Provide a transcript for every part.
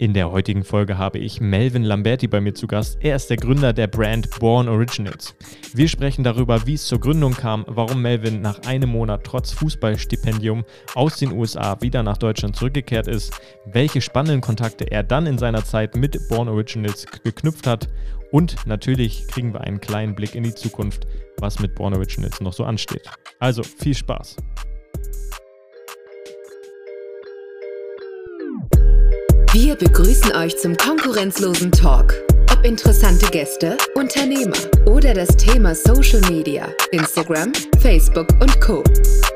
In der heutigen Folge habe ich Melvin Lamberti bei mir zu Gast. Er ist der Gründer der Brand Born Originals. Wir sprechen darüber, wie es zur Gründung kam, warum Melvin nach einem Monat trotz Fußballstipendium aus den USA wieder nach Deutschland zurückgekehrt ist, welche spannenden Kontakte er dann in seiner Zeit mit Born Originals geknüpft hat und natürlich kriegen wir einen kleinen Blick in die Zukunft, was mit Born Originals noch so ansteht. Also viel Spaß! Wir begrüßen euch zum konkurrenzlosen Talk. Ob interessante Gäste, Unternehmer oder das Thema Social Media, Instagram, Facebook und Co.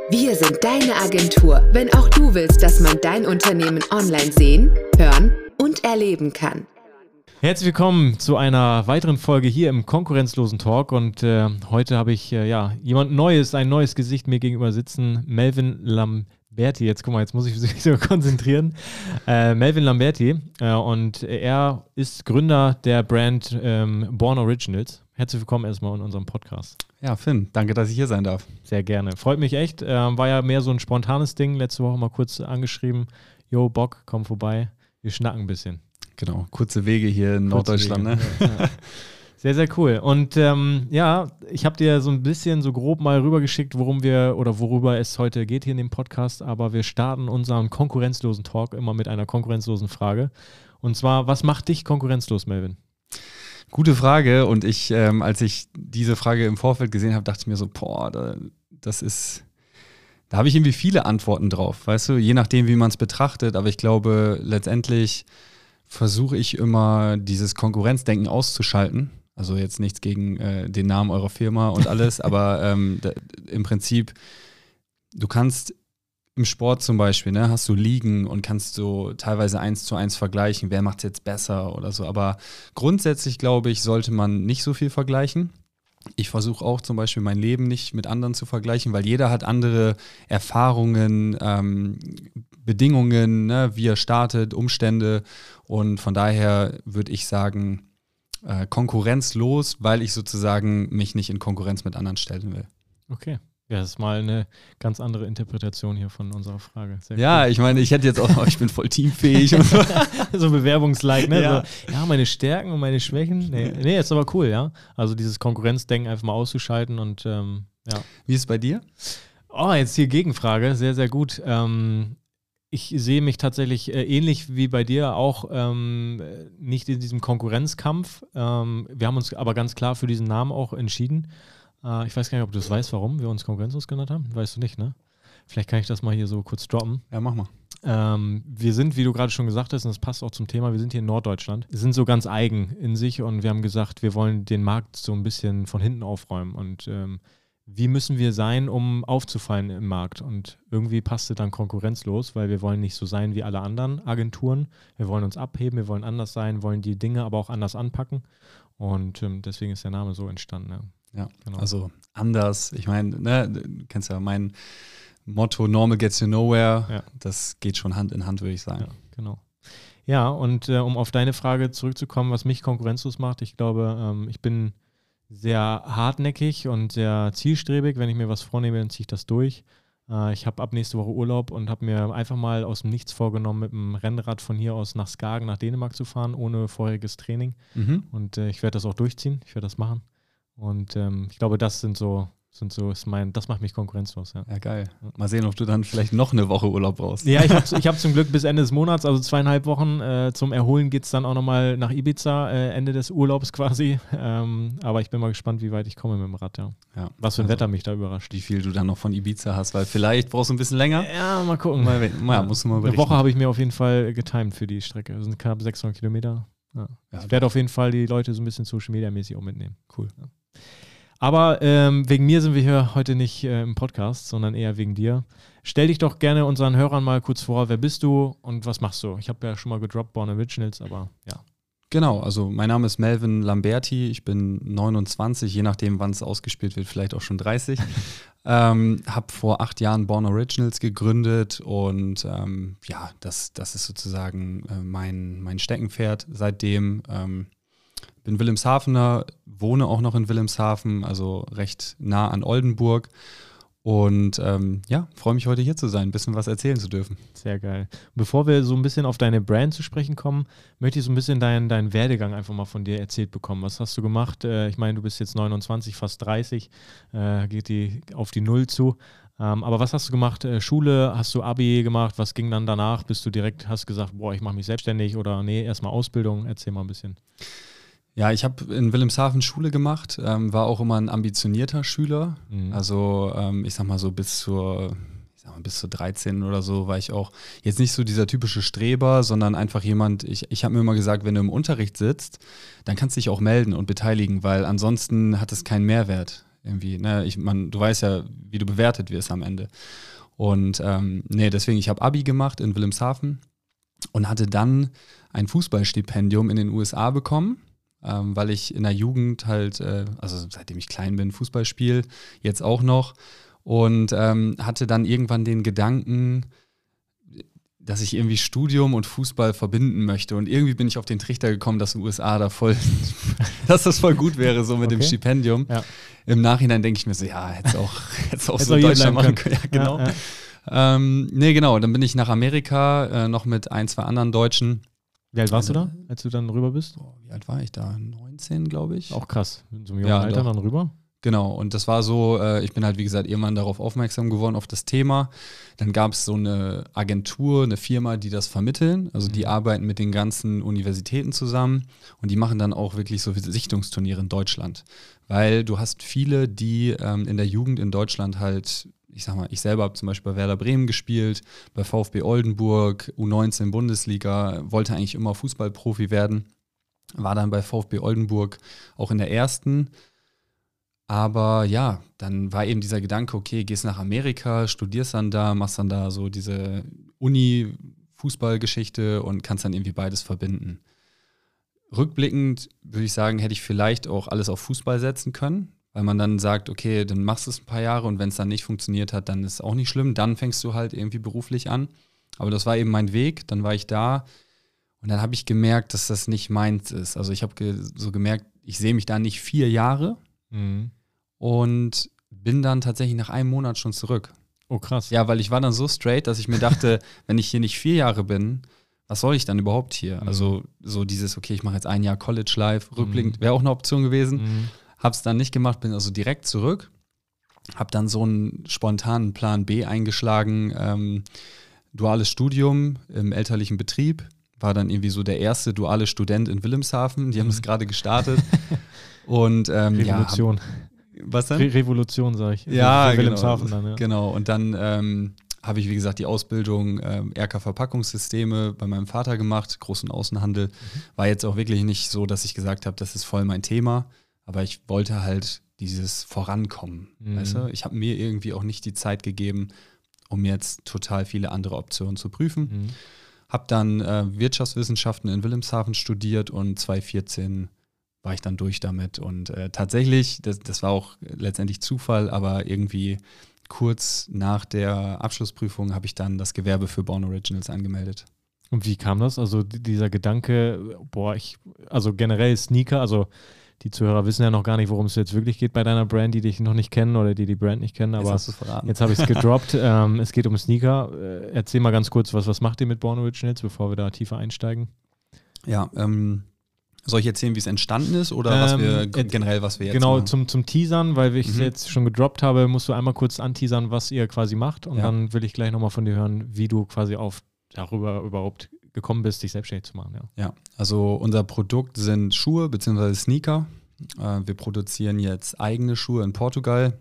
Wir sind deine Agentur, wenn auch du willst, dass man dein Unternehmen online sehen, hören und erleben kann. Herzlich willkommen zu einer weiteren Folge hier im konkurrenzlosen Talk und äh, heute habe ich äh, ja jemand Neues, ein neues Gesicht mir gegenüber sitzen, Melvin Lam Lamberti, jetzt guck mal, jetzt muss ich mich so konzentrieren. Äh, Melvin Lamberti äh, und er ist Gründer der Brand ähm, Born Originals. Herzlich willkommen erstmal in unserem Podcast. Ja, Finn, danke, dass ich hier sein darf. Sehr gerne. Freut mich echt. Äh, war ja mehr so ein spontanes Ding. Letzte Woche mal kurz angeschrieben. Jo, Bock, komm vorbei. Wir schnacken ein bisschen. Genau, kurze Wege hier in kurze Norddeutschland. Ne? Ja, ja. Sehr, sehr cool. Und ähm, ja, ich habe dir so ein bisschen so grob mal rübergeschickt, worum wir oder worüber es heute geht hier in dem Podcast. Aber wir starten unseren konkurrenzlosen Talk immer mit einer konkurrenzlosen Frage. Und zwar, was macht dich konkurrenzlos, Melvin? Gute Frage. Und ich, ähm, als ich diese Frage im Vorfeld gesehen habe, dachte ich mir so, boah, da, das ist, da habe ich irgendwie viele Antworten drauf, weißt du, je nachdem, wie man es betrachtet. Aber ich glaube, letztendlich versuche ich immer, dieses Konkurrenzdenken auszuschalten also jetzt nichts gegen äh, den Namen eurer Firma und alles, aber ähm, da, im Prinzip, du kannst im Sport zum Beispiel, ne, hast du Ligen und kannst so teilweise eins zu eins vergleichen, wer macht es jetzt besser oder so. Aber grundsätzlich, glaube ich, sollte man nicht so viel vergleichen. Ich versuche auch zum Beispiel mein Leben nicht mit anderen zu vergleichen, weil jeder hat andere Erfahrungen, ähm, Bedingungen, ne, wie er startet, Umstände. Und von daher würde ich sagen, äh, konkurrenzlos, weil ich sozusagen mich nicht in Konkurrenz mit anderen stellen will. Okay. Ja, das ist mal eine ganz andere Interpretation hier von unserer Frage. Sehr ja, cool. ich meine, ich hätte jetzt auch, ich bin voll teamfähig und so. so Bewerbungslike, ne? Ja. So, ja. meine Stärken und meine Schwächen. Nee, nee, ist aber cool, ja. Also dieses Konkurrenzdenken einfach mal auszuschalten und ähm, ja. Wie ist es bei dir? Oh, jetzt hier Gegenfrage, sehr, sehr gut. Ähm, ich sehe mich tatsächlich äh, ähnlich wie bei dir auch ähm, nicht in diesem Konkurrenzkampf. Ähm, wir haben uns aber ganz klar für diesen Namen auch entschieden. Äh, ich weiß gar nicht, ob du das weißt, warum wir uns konkurrenzlos genannt haben. Weißt du nicht, ne? Vielleicht kann ich das mal hier so kurz droppen. Ja, mach mal. Ähm, wir sind, wie du gerade schon gesagt hast, und das passt auch zum Thema, wir sind hier in Norddeutschland, sind so ganz eigen in sich und wir haben gesagt, wir wollen den Markt so ein bisschen von hinten aufräumen und ähm, wie müssen wir sein, um aufzufallen im Markt? Und irgendwie passte dann konkurrenzlos, weil wir wollen nicht so sein wie alle anderen Agenturen. Wir wollen uns abheben, wir wollen anders sein, wollen die Dinge aber auch anders anpacken. Und ähm, deswegen ist der Name so entstanden. Ja, ja genau. also anders. Ich meine, ne, du kennst ja mein Motto Normal gets you nowhere. Ja. Das geht schon Hand in Hand, würde ich sagen. Ja, genau. Ja, und äh, um auf deine Frage zurückzukommen, was mich konkurrenzlos macht, ich glaube, ähm, ich bin sehr hartnäckig und sehr zielstrebig. Wenn ich mir was vornehme, dann ziehe ich das durch. Äh, ich habe ab nächste Woche Urlaub und habe mir einfach mal aus dem Nichts vorgenommen, mit dem Rennrad von hier aus nach Skagen, nach Dänemark zu fahren, ohne vorheriges Training. Mhm. Und äh, ich werde das auch durchziehen. Ich werde das machen. Und ähm, ich glaube, das sind so sind so, ist mein, das macht mich konkurrenzlos, ja. Ja, geil. Mal sehen, ob du dann vielleicht noch eine Woche Urlaub brauchst. Ja, ich habe ich hab zum Glück bis Ende des Monats, also zweieinhalb Wochen. Äh, zum Erholen geht es dann auch nochmal nach Ibiza, äh, Ende des Urlaubs quasi. Ähm, aber ich bin mal gespannt, wie weit ich komme mit dem Rad, ja. ja Was für ein also, Wetter mich da überrascht. Wie viel du dann noch von Ibiza hast, weil vielleicht brauchst du ein bisschen länger. Ja, mal gucken. Mal, ja, musst du mal berichten. Eine Woche habe ich mir auf jeden Fall getimt für die Strecke. Das sind knapp 600 Kilometer. Ja. ich werde auf jeden Fall die Leute so ein bisschen Social Media mäßig auch mitnehmen. Cool. Aber ähm, wegen mir sind wir hier heute nicht äh, im Podcast, sondern eher wegen dir. Stell dich doch gerne unseren Hörern mal kurz vor, wer bist du und was machst du? Ich habe ja schon mal gedroppt Born Originals, aber ja. Genau, also mein Name ist Melvin Lamberti, ich bin 29, je nachdem, wann es ausgespielt wird, vielleicht auch schon 30. ähm, habe vor acht Jahren Born Originals gegründet und ähm, ja, das, das ist sozusagen äh, mein, mein Steckenpferd seitdem. Ähm, bin Wilhelmshavener, wohne auch noch in Wilhelmshaven, also recht nah an Oldenburg. Und ähm, ja, freue mich heute hier zu sein, ein bisschen was erzählen zu dürfen. Sehr geil. Bevor wir so ein bisschen auf deine Brand zu sprechen kommen, möchte ich so ein bisschen deinen dein Werdegang einfach mal von dir erzählt bekommen. Was hast du gemacht? Äh, ich meine, du bist jetzt 29, fast 30, äh, geht die auf die Null zu. Ähm, aber was hast du gemacht? Äh, Schule, hast du Abi gemacht? Was ging dann danach? Bist du direkt, hast gesagt, boah, ich mache mich selbstständig oder nee, erstmal Ausbildung? Erzähl mal ein bisschen. Ja, ich habe in Wilhelmshaven Schule gemacht, ähm, war auch immer ein ambitionierter Schüler. Mhm. Also ähm, ich sag mal so bis zur, ich sag mal, bis zur 13 oder so war ich auch jetzt nicht so dieser typische Streber, sondern einfach jemand, ich, ich habe mir immer gesagt, wenn du im Unterricht sitzt, dann kannst du dich auch melden und beteiligen, weil ansonsten hat es keinen Mehrwert. Irgendwie, ne? ich, man, du weißt ja, wie du bewertet wirst am Ende. Und ähm, nee, deswegen, ich habe Abi gemacht in Wilhelmshaven und hatte dann ein Fußballstipendium in den USA bekommen ähm, weil ich in der Jugend halt, äh, also seitdem ich klein bin, Fußball spiele, jetzt auch noch. Und ähm, hatte dann irgendwann den Gedanken, dass ich irgendwie Studium und Fußball verbinden möchte. Und irgendwie bin ich auf den Trichter gekommen, dass in den USA da voll, dass das voll gut wäre, so mit okay. dem Stipendium. Ja. Im Nachhinein denke ich mir so, ja, hätte es auch, hätte auch so in Deutschland machen können. Ja, genau. Ja, ja. Ähm, nee, genau. Dann bin ich nach Amerika, äh, noch mit ein, zwei anderen Deutschen. Wie alt warst du da, als du dann rüber bist? Boah, wie alt war ich da? 19, glaube ich. Auch krass. In so einem jungen ja, Alter doch. dann rüber? Genau, und das war so, äh, ich bin halt, wie gesagt, irgendwann darauf aufmerksam geworden, auf das Thema. Dann gab es so eine Agentur, eine Firma, die das vermitteln. Also die mhm. arbeiten mit den ganzen Universitäten zusammen und die machen dann auch wirklich so Sichtungsturniere in Deutschland. Weil du hast viele, die ähm, in der Jugend in Deutschland halt ich sag mal, ich selber habe zum Beispiel bei Werder Bremen gespielt, bei VfB Oldenburg, U19 Bundesliga, wollte eigentlich immer Fußballprofi werden, war dann bei VfB Oldenburg auch in der ersten. Aber ja, dann war eben dieser Gedanke, okay, gehst nach Amerika, studierst dann da, machst dann da so diese Uni-Fußballgeschichte und kannst dann irgendwie beides verbinden. Rückblickend würde ich sagen, hätte ich vielleicht auch alles auf Fußball setzen können, weil man dann sagt, okay, dann machst du es ein paar Jahre und wenn es dann nicht funktioniert hat, dann ist es auch nicht schlimm. Dann fängst du halt irgendwie beruflich an. Aber das war eben mein Weg. Dann war ich da und dann habe ich gemerkt, dass das nicht meins ist. Also ich habe ge so gemerkt, ich sehe mich da nicht vier Jahre mhm. und bin dann tatsächlich nach einem Monat schon zurück. Oh krass. Ja, weil ich war dann so straight, dass ich mir dachte, wenn ich hier nicht vier Jahre bin, was soll ich dann überhaupt hier? Mhm. Also so dieses, okay, ich mache jetzt ein Jahr College Life, rückblickend, mhm. wäre auch eine Option gewesen. Mhm. Habe es dann nicht gemacht, bin also direkt zurück. Habe dann so einen spontanen Plan B eingeschlagen. Ähm, duales Studium im elterlichen Betrieb. War dann irgendwie so der erste duale Student in Wilhelmshaven. Die haben es mhm. gerade gestartet. Und ähm, Revolution. Ja, was denn? Re Revolution, sage ich. Ja, genau. Wilhelmshaven dann, ja. Genau. Und dann ähm, habe ich, wie gesagt, die Ausbildung ähm, RK-Verpackungssysteme bei meinem Vater gemacht, Groß- und Außenhandel. Mhm. War jetzt auch wirklich nicht so, dass ich gesagt habe, das ist voll mein Thema. Aber ich wollte halt dieses Vorankommen. Mhm. Weißt du? Ich habe mir irgendwie auch nicht die Zeit gegeben, um jetzt total viele andere Optionen zu prüfen. Mhm. Habe dann äh, Wirtschaftswissenschaften in Wilhelmshaven studiert und 2014 war ich dann durch damit. Und äh, tatsächlich, das, das war auch letztendlich Zufall, aber irgendwie kurz nach der Abschlussprüfung habe ich dann das Gewerbe für Born Originals angemeldet. Und wie kam das? Also dieser Gedanke, boah, ich, also generell Sneaker, also die Zuhörer wissen ja noch gar nicht, worum es jetzt wirklich geht bei deiner Brand, die dich noch nicht kennen oder die die Brand nicht kennen. Aber jetzt, jetzt habe ich es gedroppt. ähm, es geht um Sneaker. Äh, erzähl mal ganz kurz, was, was macht ihr mit Born Originals, bevor wir da tiefer einsteigen? Ja, ähm, soll ich erzählen, wie es entstanden ist oder ähm, was wir ähm, generell, was wir jetzt Genau, machen? Zum, zum Teasern, weil ich es mhm. jetzt schon gedroppt habe, musst du einmal kurz anteasern, was ihr quasi macht und ja. dann will ich gleich nochmal von dir hören, wie du quasi auf darüber überhaupt gekommen bist, dich selbstständig zu machen. Ja, ja also unser Produkt sind Schuhe bzw. Sneaker. Äh, wir produzieren jetzt eigene Schuhe in Portugal.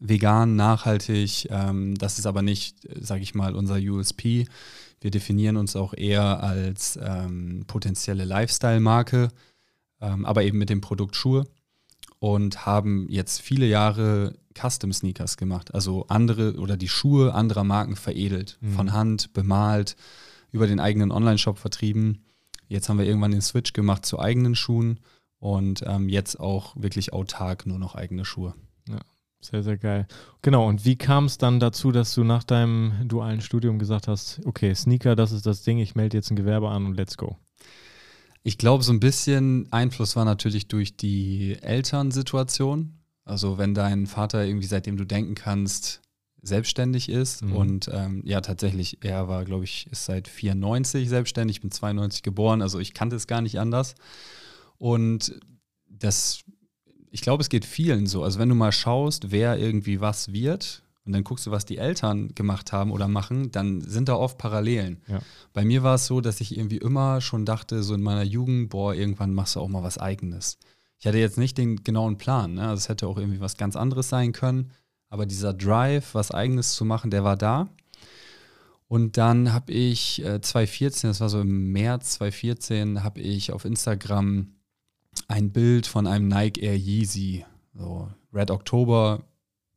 Vegan, nachhaltig, ähm, das ist aber nicht, sage ich mal, unser USP. Wir definieren uns auch eher als ähm, potenzielle Lifestyle-Marke, ähm, aber eben mit dem Produkt Schuhe und haben jetzt viele Jahre Custom Sneakers gemacht, also andere oder die Schuhe anderer Marken veredelt, mhm. von Hand bemalt, über den eigenen Online-Shop vertrieben. Jetzt haben wir irgendwann den Switch gemacht zu eigenen Schuhen und ähm, jetzt auch wirklich autark nur noch eigene Schuhe. Ja, sehr, sehr geil. Genau, und wie kam es dann dazu, dass du nach deinem dualen Studium gesagt hast, okay, Sneaker, das ist das Ding, ich melde jetzt ein Gewerbe an und let's go? Ich glaube, so ein bisschen Einfluss war natürlich durch die Elternsituation. Also wenn dein Vater irgendwie seitdem du denken kannst, selbstständig ist Mhm. und ähm, ja, tatsächlich, er war, glaube ich, ist seit 94 selbstständig, ich bin 92 geboren, also ich kannte es gar nicht anders. Und das, ich glaube, es geht vielen so. Also wenn du mal schaust, wer irgendwie was wird und dann guckst du, was die Eltern gemacht haben oder machen, dann sind da oft Parallelen. Ja. Bei mir war es so, dass ich irgendwie immer schon dachte, so in meiner Jugend, boah, irgendwann machst du auch mal was Eigenes. Ich hatte jetzt nicht den genauen Plan, ne? also es hätte auch irgendwie was ganz anderes sein können, aber dieser Drive, was Eigenes zu machen, der war da. Und dann habe ich äh, 2014, das war so im März 2014, habe ich auf Instagram ein Bild von einem Nike Air Yeezy, so Red October,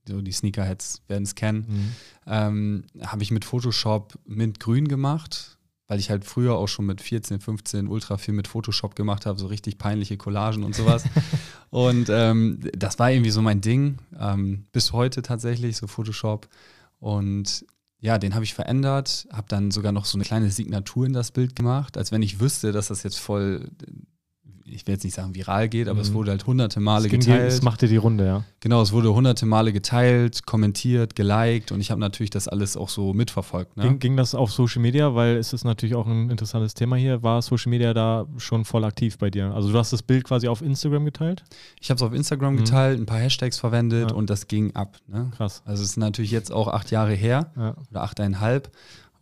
so die Sneakerheads werden es kennen, Mhm. ähm, habe ich mit Photoshop mintgrün gemacht, weil ich halt früher auch schon mit 14, 15 ultra viel mit Photoshop gemacht habe, so richtig peinliche Collagen und sowas. und ähm, das war irgendwie so mein Ding, ähm, bis heute tatsächlich, so Photoshop. Und ja, den habe ich verändert, habe dann sogar noch so eine kleine Signatur in das Bild gemacht, als wenn ich wüsste, dass das jetzt voll, ich will jetzt nicht sagen viral geht, aber es Mhm. wurde halt hunderte Male Es geteilt. Es machte die Runde, ja. Genau, es wurde hunderte Male geteilt, kommentiert, geliked und ich habe natürlich das alles auch so mitverfolgt. Ne? Ging, ging das auf Social Media? Weil es ist natürlich auch ein interessantes Thema hier. War Social Media da schon voll aktiv bei dir? Also du hast das Bild quasi auf Instagram geteilt? Ich habe es auf Instagram Mhm. geteilt, ein paar Hashtags verwendet Ja. und das ging ab. Ne? Krass. Also es ist natürlich jetzt auch acht Jahre her Ja, oder achteinhalb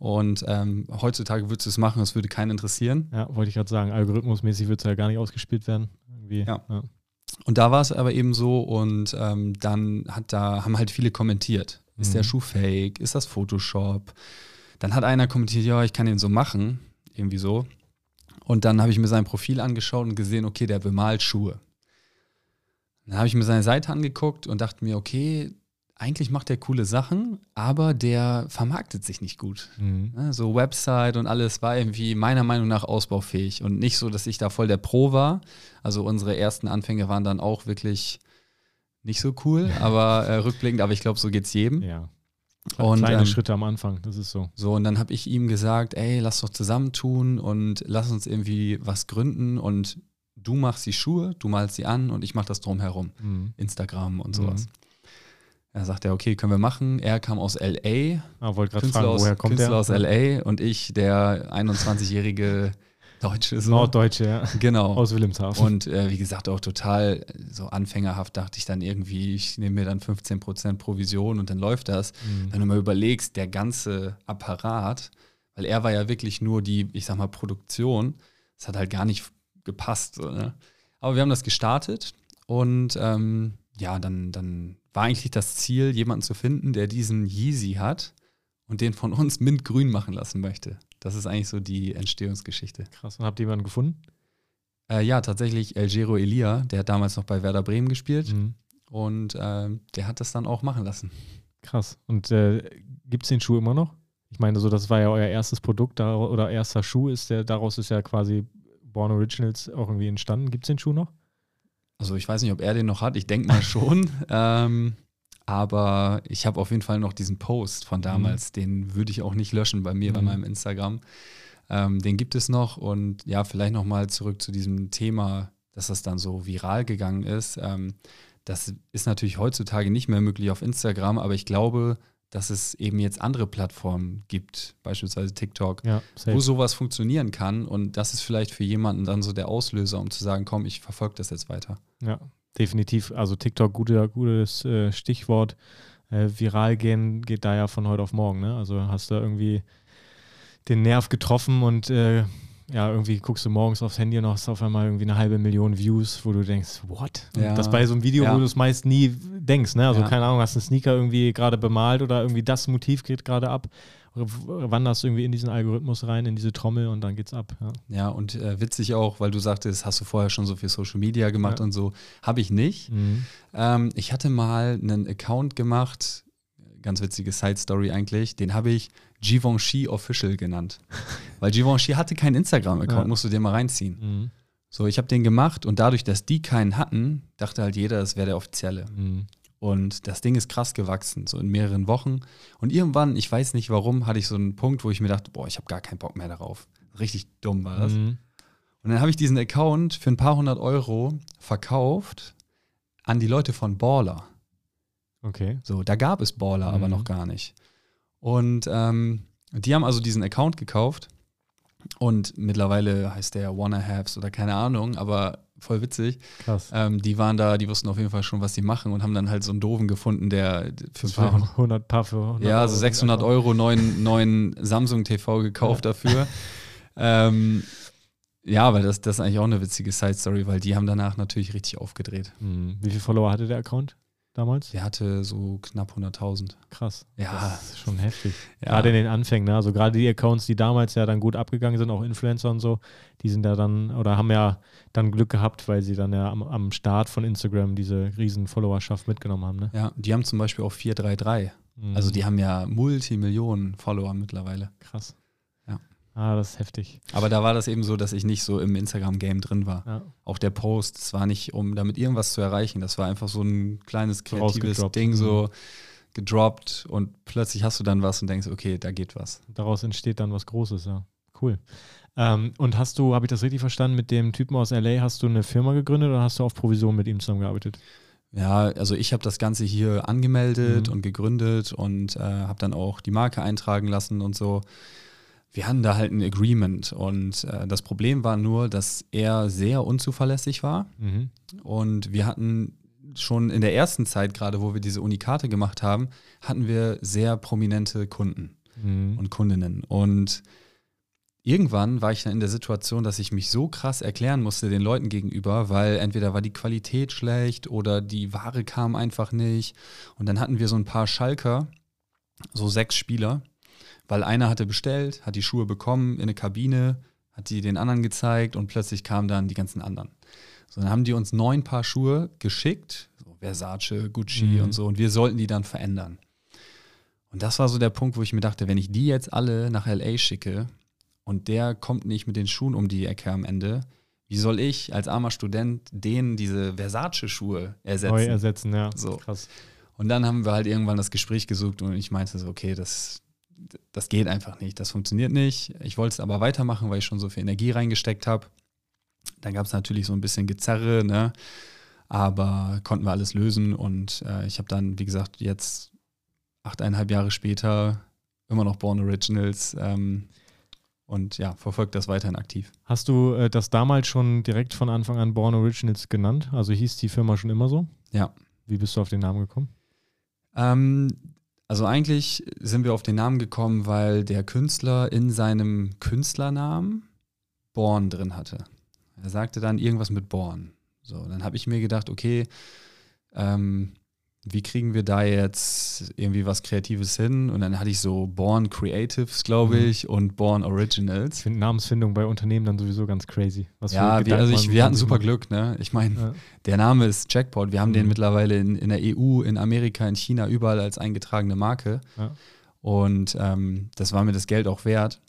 und ähm, heutzutage würdest du es machen, es würde keinen interessieren. ja wollte ich gerade sagen. Algorithmusmäßig wird es ja gar nicht ausgespielt werden. Irgendwie. Ja. Und da war es aber eben so und ähm, dann hat da, haben halt viele kommentiert. Ist Mhm. der Schuh fake? Ist das Photoshop? Dann hat einer kommentiert, ja, ich kann den so machen, irgendwie so. Und dann habe ich mir sein Profil angeschaut und gesehen, okay, der bemalt Schuhe. Dann habe ich mir seine Seite angeguckt und dachte mir, okay, eigentlich macht der coole Sachen, aber der vermarktet sich nicht gut. Mhm. Ne, So Website und alles war irgendwie meiner Meinung nach ausbaufähig und nicht so, dass ich da voll der Pro war. Also unsere ersten Anfänge waren dann auch wirklich nicht so cool, aber äh, rückblickend, aber ich glaube, so geht's jedem. Ja. Und, Kleine ähm, Schritte am Anfang, das ist so. So, und dann habe ich ihm gesagt, ey, lass doch zusammentun und lass uns irgendwie was gründen und du machst die Schuhe, du malst sie an und ich mache das drumherum. Mhm. Instagram und Mhm. Er sagt er, okay, können wir machen. Er kam aus L.A., Ah, wollte gerade fragen, aus, woher kommt Künstler der? aus L.A. und ich, der 21-jährige Deutsche. So. Norddeutsche, ja. Genau. Aus Wilhelmshaven. Und äh, wie gesagt, auch total so anfängerhaft dachte ich dann irgendwie, ich nehme mir dann 15% Provision und dann läuft das. Mhm. Wenn du mal überlegst, der ganze Apparat, weil er war ja wirklich nur die, ich sag mal, Produktion, das hat halt gar nicht gepasst. So, ne? Aber wir haben das gestartet und ähm, ja, dann, dann war eigentlich das Ziel, jemanden zu finden, der diesen Yeezy hat und den von uns mintgrün machen lassen möchte. Das ist eigentlich so die Entstehungsgeschichte. Krass. Und habt ihr jemanden gefunden? Äh, ja, tatsächlich El Gero Elia, der hat damals noch bei Werder Bremen gespielt Mhm. und ähm, der hat das dann auch machen lassen. Krass. Und äh, gibt es den Schuh immer noch? Ich meine, so das war ja euer erstes Produkt oder erster Schuh ist der, daraus ist ja quasi Born Originals auch irgendwie entstanden. Gibt es den Schuh noch? Also ich weiß nicht, ob er den noch hat, ich denke mal schon. ähm, aber ich habe auf jeden Fall noch diesen Post von damals, den würde ich auch nicht löschen bei mir, bei Mhm. meinem Instagram. Ähm, den gibt es noch und ja, vielleicht nochmal zurück zu diesem Thema, dass das dann so viral gegangen ist. Ähm, das ist natürlich heutzutage nicht mehr möglich auf Instagram, aber ich glaube, dass es eben jetzt andere Plattformen gibt, beispielsweise TikTok, Ja, wo sowas funktionieren kann. Und das ist vielleicht für jemanden dann so der Auslöser, um zu sagen, komm, ich verfolge das jetzt weiter. Ja, definitiv. Also TikTok, gute, gutes äh, Stichwort. Äh, viral gehen geht da ja von heute auf morgen. Ne? Also hast du irgendwie den Nerv getroffen und äh, ja, irgendwie guckst du morgens aufs Handy und hast auf einmal irgendwie eine halbe Million Views, wo du denkst, what? Ja. Das bei so einem Video, Ja. wo du es meist nie denkst. Ne? Also Ja. keine Ahnung, hast einen Sneaker irgendwie gerade bemalt oder irgendwie das Motiv geht gerade ab. Wanderst irgendwie in diesen Algorithmus rein, in diese Trommel und dann geht's ab. Ja. Ja, und äh, witzig auch, weil du sagtest, hast du vorher schon so viel Social Media gemacht Ja. und so. Habe ich nicht. Mhm. Ähm, ich hatte mal einen Account gemacht, ganz witzige Side-Story eigentlich, den habe ich Givenchy Official genannt. weil Givenchy hatte keinen Instagram-Account, Ja. musst du dir mal reinziehen. Mhm. So, ich habe den gemacht und dadurch, dass die keinen hatten, dachte halt jeder, es wäre der offizielle. Mhm. Und das Ding ist krass gewachsen, so in mehreren Wochen. Und irgendwann, ich weiß nicht warum, hatte ich so einen Punkt, wo ich mir dachte, boah, ich habe gar keinen Bock mehr darauf. Richtig dumm war das. Mhm. Und dann habe ich diesen Account für ein paar hundert Euro verkauft an die Leute von Baller. Okay. So, da gab es Baller aber Mhm. noch gar nicht. Und ähm, die haben also diesen Account gekauft und mittlerweile heißt der Wanna Haves oder keine Ahnung, aber voll witzig. Krass. Ähm, die waren da, die wussten auf jeden Fall schon, was sie machen und haben dann halt so einen Doofen gefunden, der für ein paar 100 paar für 100 ja, also 600 Euro. Euro neuen, neuen Samsung TV gekauft dafür. ähm, ja, weil das, das ist eigentlich auch eine witzige Side-Story, weil die haben danach natürlich richtig aufgedreht. Hm. Wie viele Follower hatte der Account damals? Der hatte so knapp 100.000. Krass. Ja. Das ist schon heftig. Ja. Gerade in den Anfängen, ne? Also gerade die Accounts, die damals ja dann gut abgegangen sind, auch Influencer und so, die sind ja dann oder haben ja dann Glück gehabt, weil sie dann ja am, am Start von Instagram diese riesen Followerschaft mitgenommen haben, ne? Ja, die haben zum Beispiel auch 433. Mhm. Also die haben ja Multimillionen Follower mittlerweile. krass. Ah, das ist heftig. Aber da war das eben so, dass ich nicht so im Instagram-Game drin war. Ja. Auch der Post, es war nicht, um damit irgendwas zu erreichen. Das war einfach so ein kleines kreatives. Ding, Mhm. so gedroppt und plötzlich hast du dann was und denkst, okay, da geht was. Daraus entsteht dann was Großes, ja. Cool. Ähm, und hast du, habe ich das richtig verstanden, mit dem Typen aus LA, hast du eine Firma gegründet oder hast du auf Provision mit ihm zusammengearbeitet? Ja, also ich habe das Ganze hier angemeldet Mhm. und gegründet und äh, habe dann auch die Marke eintragen lassen und so. Wir hatten da halt ein Agreement und äh, das Problem war nur, dass er sehr unzuverlässig war Mhm. und wir hatten schon in der ersten Zeit, gerade wo wir diese Unikate gemacht haben, hatten wir sehr prominente Kunden Mhm. und Kundinnen. Und irgendwann war ich dann in der Situation, dass ich mich so krass erklären musste den Leuten gegenüber, weil entweder war die Qualität schlecht oder die Ware kam einfach nicht. Und dann hatten wir so ein paar Schalker, so sechs Spieler, weil einer hatte bestellt, hat die Schuhe bekommen in eine Kabine, hat die den anderen gezeigt und plötzlich kamen dann die ganzen anderen. So, dann haben die uns neun Paar Schuhe geschickt, so Versace, Gucci Mhm. und so, und wir sollten die dann verändern. Und das war so der Punkt, wo ich mir dachte, wenn ich die jetzt alle nach LA schicke und der kommt nicht mit den Schuhen um die Ecke am Ende, wie soll ich als armer Student denen diese Versace-Schuhe ersetzen? Neu ersetzen, ja. So. Krass. Und dann haben wir halt irgendwann das Gespräch gesucht und ich meinte so, okay, das, das geht einfach nicht, das funktioniert nicht. Ich wollte es aber weitermachen, weil ich schon so viel Energie reingesteckt habe. Dann gab es natürlich so ein bisschen Gezerre, ne? aber konnten wir alles lösen und äh, ich habe dann, wie gesagt, jetzt achteinhalb Jahre später immer noch Born Originals ähm, und ja, verfolgt das weiterhin aktiv. Hast du äh, das damals schon direkt von Anfang an Born Originals genannt? Also hieß die Firma schon immer so? Ja. Wie bist du auf den Namen gekommen? Ähm, also eigentlich sind wir auf den Namen gekommen, weil der Künstler in seinem Künstlernamen Born drin hatte. Er sagte dann irgendwas mit Born. So, dann habe ich mir gedacht, okay, ähm, wie kriegen wir da jetzt irgendwie was Kreatives hin? Und dann hatte ich so Born Creatives, glaube Mhm. ich, und Born Ich Originals. finde Namensfindung bei Unternehmen dann sowieso ganz crazy. Was Ja, wir, also ich, wir hatten super. Glück, ne? Ich meine, Ja. der Name ist Jackpot. Wir haben den Mhm. mittlerweile in, in der EU, in Amerika, in China, überall als eingetragene Marke. Ja. Und ähm, das war mir das Geld auch wert.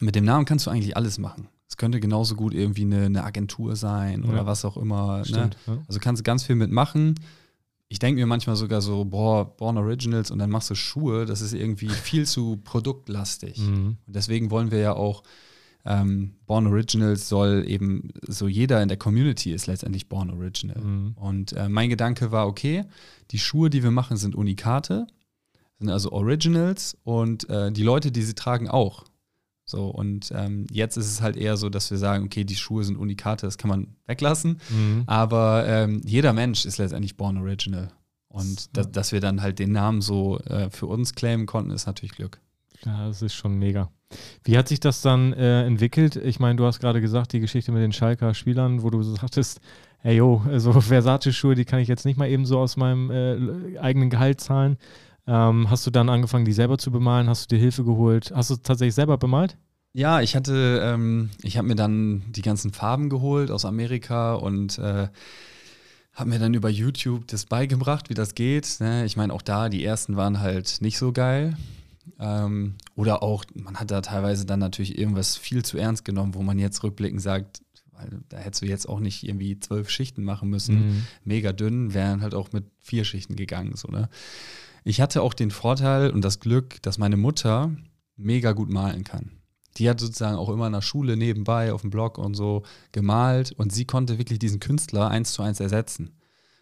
Mit dem Namen kannst du eigentlich alles machen. Es könnte genauso gut irgendwie eine, eine Agentur sein oder Ja. was auch immer. Ne? Stimmt. Ja. Also kannst du ganz viel mitmachen. Ich denke mir manchmal sogar so, boah, Born Originals und dann machst du Schuhe, das ist irgendwie viel zu produktlastig. Mhm. Und deswegen wollen wir ja auch, ähm, Born Originals soll eben, so jeder in der Community ist letztendlich Born Original. Mhm. Und äh, mein Gedanke war, okay, die Schuhe, die wir machen, sind Unikate, sind also Originals und äh, die Leute, die sie tragen, auch. So, und ähm, jetzt ist es halt eher so, dass wir sagen, okay, die Schuhe sind Unikate, das kann man weglassen. Mhm. Aber ähm, jeder Mensch ist letztendlich Born Original. Und da, dass wir dann halt den Namen so äh, für uns claimen konnten, ist natürlich Glück. Ja, das ist schon mega. Wie hat sich das dann äh, entwickelt? Ich meine, du hast gerade gesagt, die Geschichte mit den Schalker Spielern, wo du so sagtest, ey yo, so Versace-Schuhe, die kann ich jetzt nicht mal eben so aus meinem äh, eigenen Gehalt zahlen. Ähm, hast du dann angefangen, die selber zu bemalen? Hast du dir Hilfe geholt? Hast du tatsächlich selber bemalt? Ja, ich hatte, ähm, ich habe mir dann die ganzen Farben geholt aus Amerika und äh, habe mir dann über YouTube das beigebracht, wie das geht. Ne? Ich meine, auch da, die ersten waren halt nicht so geil. Ähm, oder auch, man hat da teilweise dann natürlich irgendwas viel zu ernst genommen, wo man jetzt rückblickend sagt, weil da hättest du jetzt auch nicht irgendwie zwölf Schichten machen müssen. Mhm. Mega dünn, wären halt auch mit vier Schichten gegangen. So, ne? Ich hatte auch den Vorteil und das Glück, dass meine Mutter mega gut malen kann. Die hat sozusagen auch immer in der Schule nebenbei auf dem Blog und so gemalt und sie konnte wirklich diesen Künstler eins zu eins ersetzen.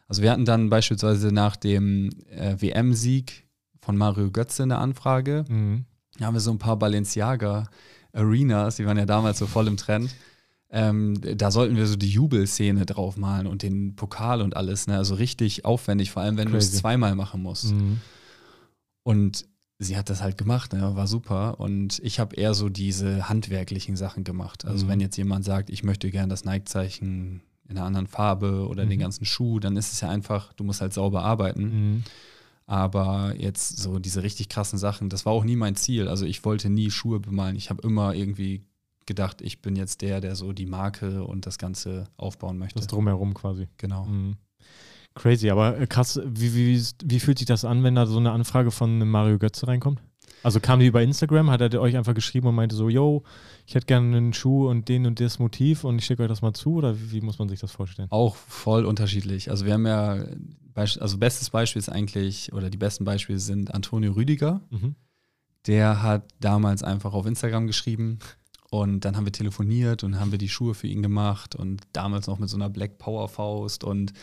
Also wir hatten dann beispielsweise nach dem äh, WM-Sieg von Mario Götze eine Anfrage. Mhm. Da haben wir so ein paar Balenciaga Arenas, die waren ja damals so voll im Trend. Ähm, da sollten wir so die Jubelszene draufmalen und den Pokal und alles, ne? Also richtig aufwendig, vor allem wenn du es zweimal machen musst. Mhm. Und sie hat das halt gemacht, ne? war super. Und ich habe eher so diese handwerklichen Sachen gemacht. Also Mhm. wenn jetzt jemand sagt, ich möchte gerne das Nike-Zeichen in einer anderen Farbe oder den Mhm. ganzen Schuh, dann ist es ja einfach, du musst halt sauber arbeiten. Mhm. Aber jetzt so diese richtig krassen Sachen, das war auch nie mein Ziel. Also ich wollte nie Schuhe bemalen. Ich habe immer irgendwie gedacht, ich bin jetzt der, der so die Marke und das Ganze aufbauen möchte. Das Drumherum quasi. genau. Mhm. Crazy, aber äh, krass, wie, wie, wie fühlt sich das an, wenn da so eine Anfrage von Mario Götze reinkommt? Also kam die über Instagram, hat er euch einfach geschrieben und meinte so, yo, ich hätte gerne einen Schuh und den und das Motiv und ich schicke euch das mal zu oder wie, wie muss man sich das vorstellen? Auch voll unterschiedlich. Also wir haben ja, also bestes Beispiel ist eigentlich, oder die besten Beispiele sind Antonio Rüdiger. Mhm. Der hat damals einfach auf Instagram geschrieben und dann haben wir telefoniert und haben wir die Schuhe für ihn gemacht und damals noch mit so einer Black Power Faust und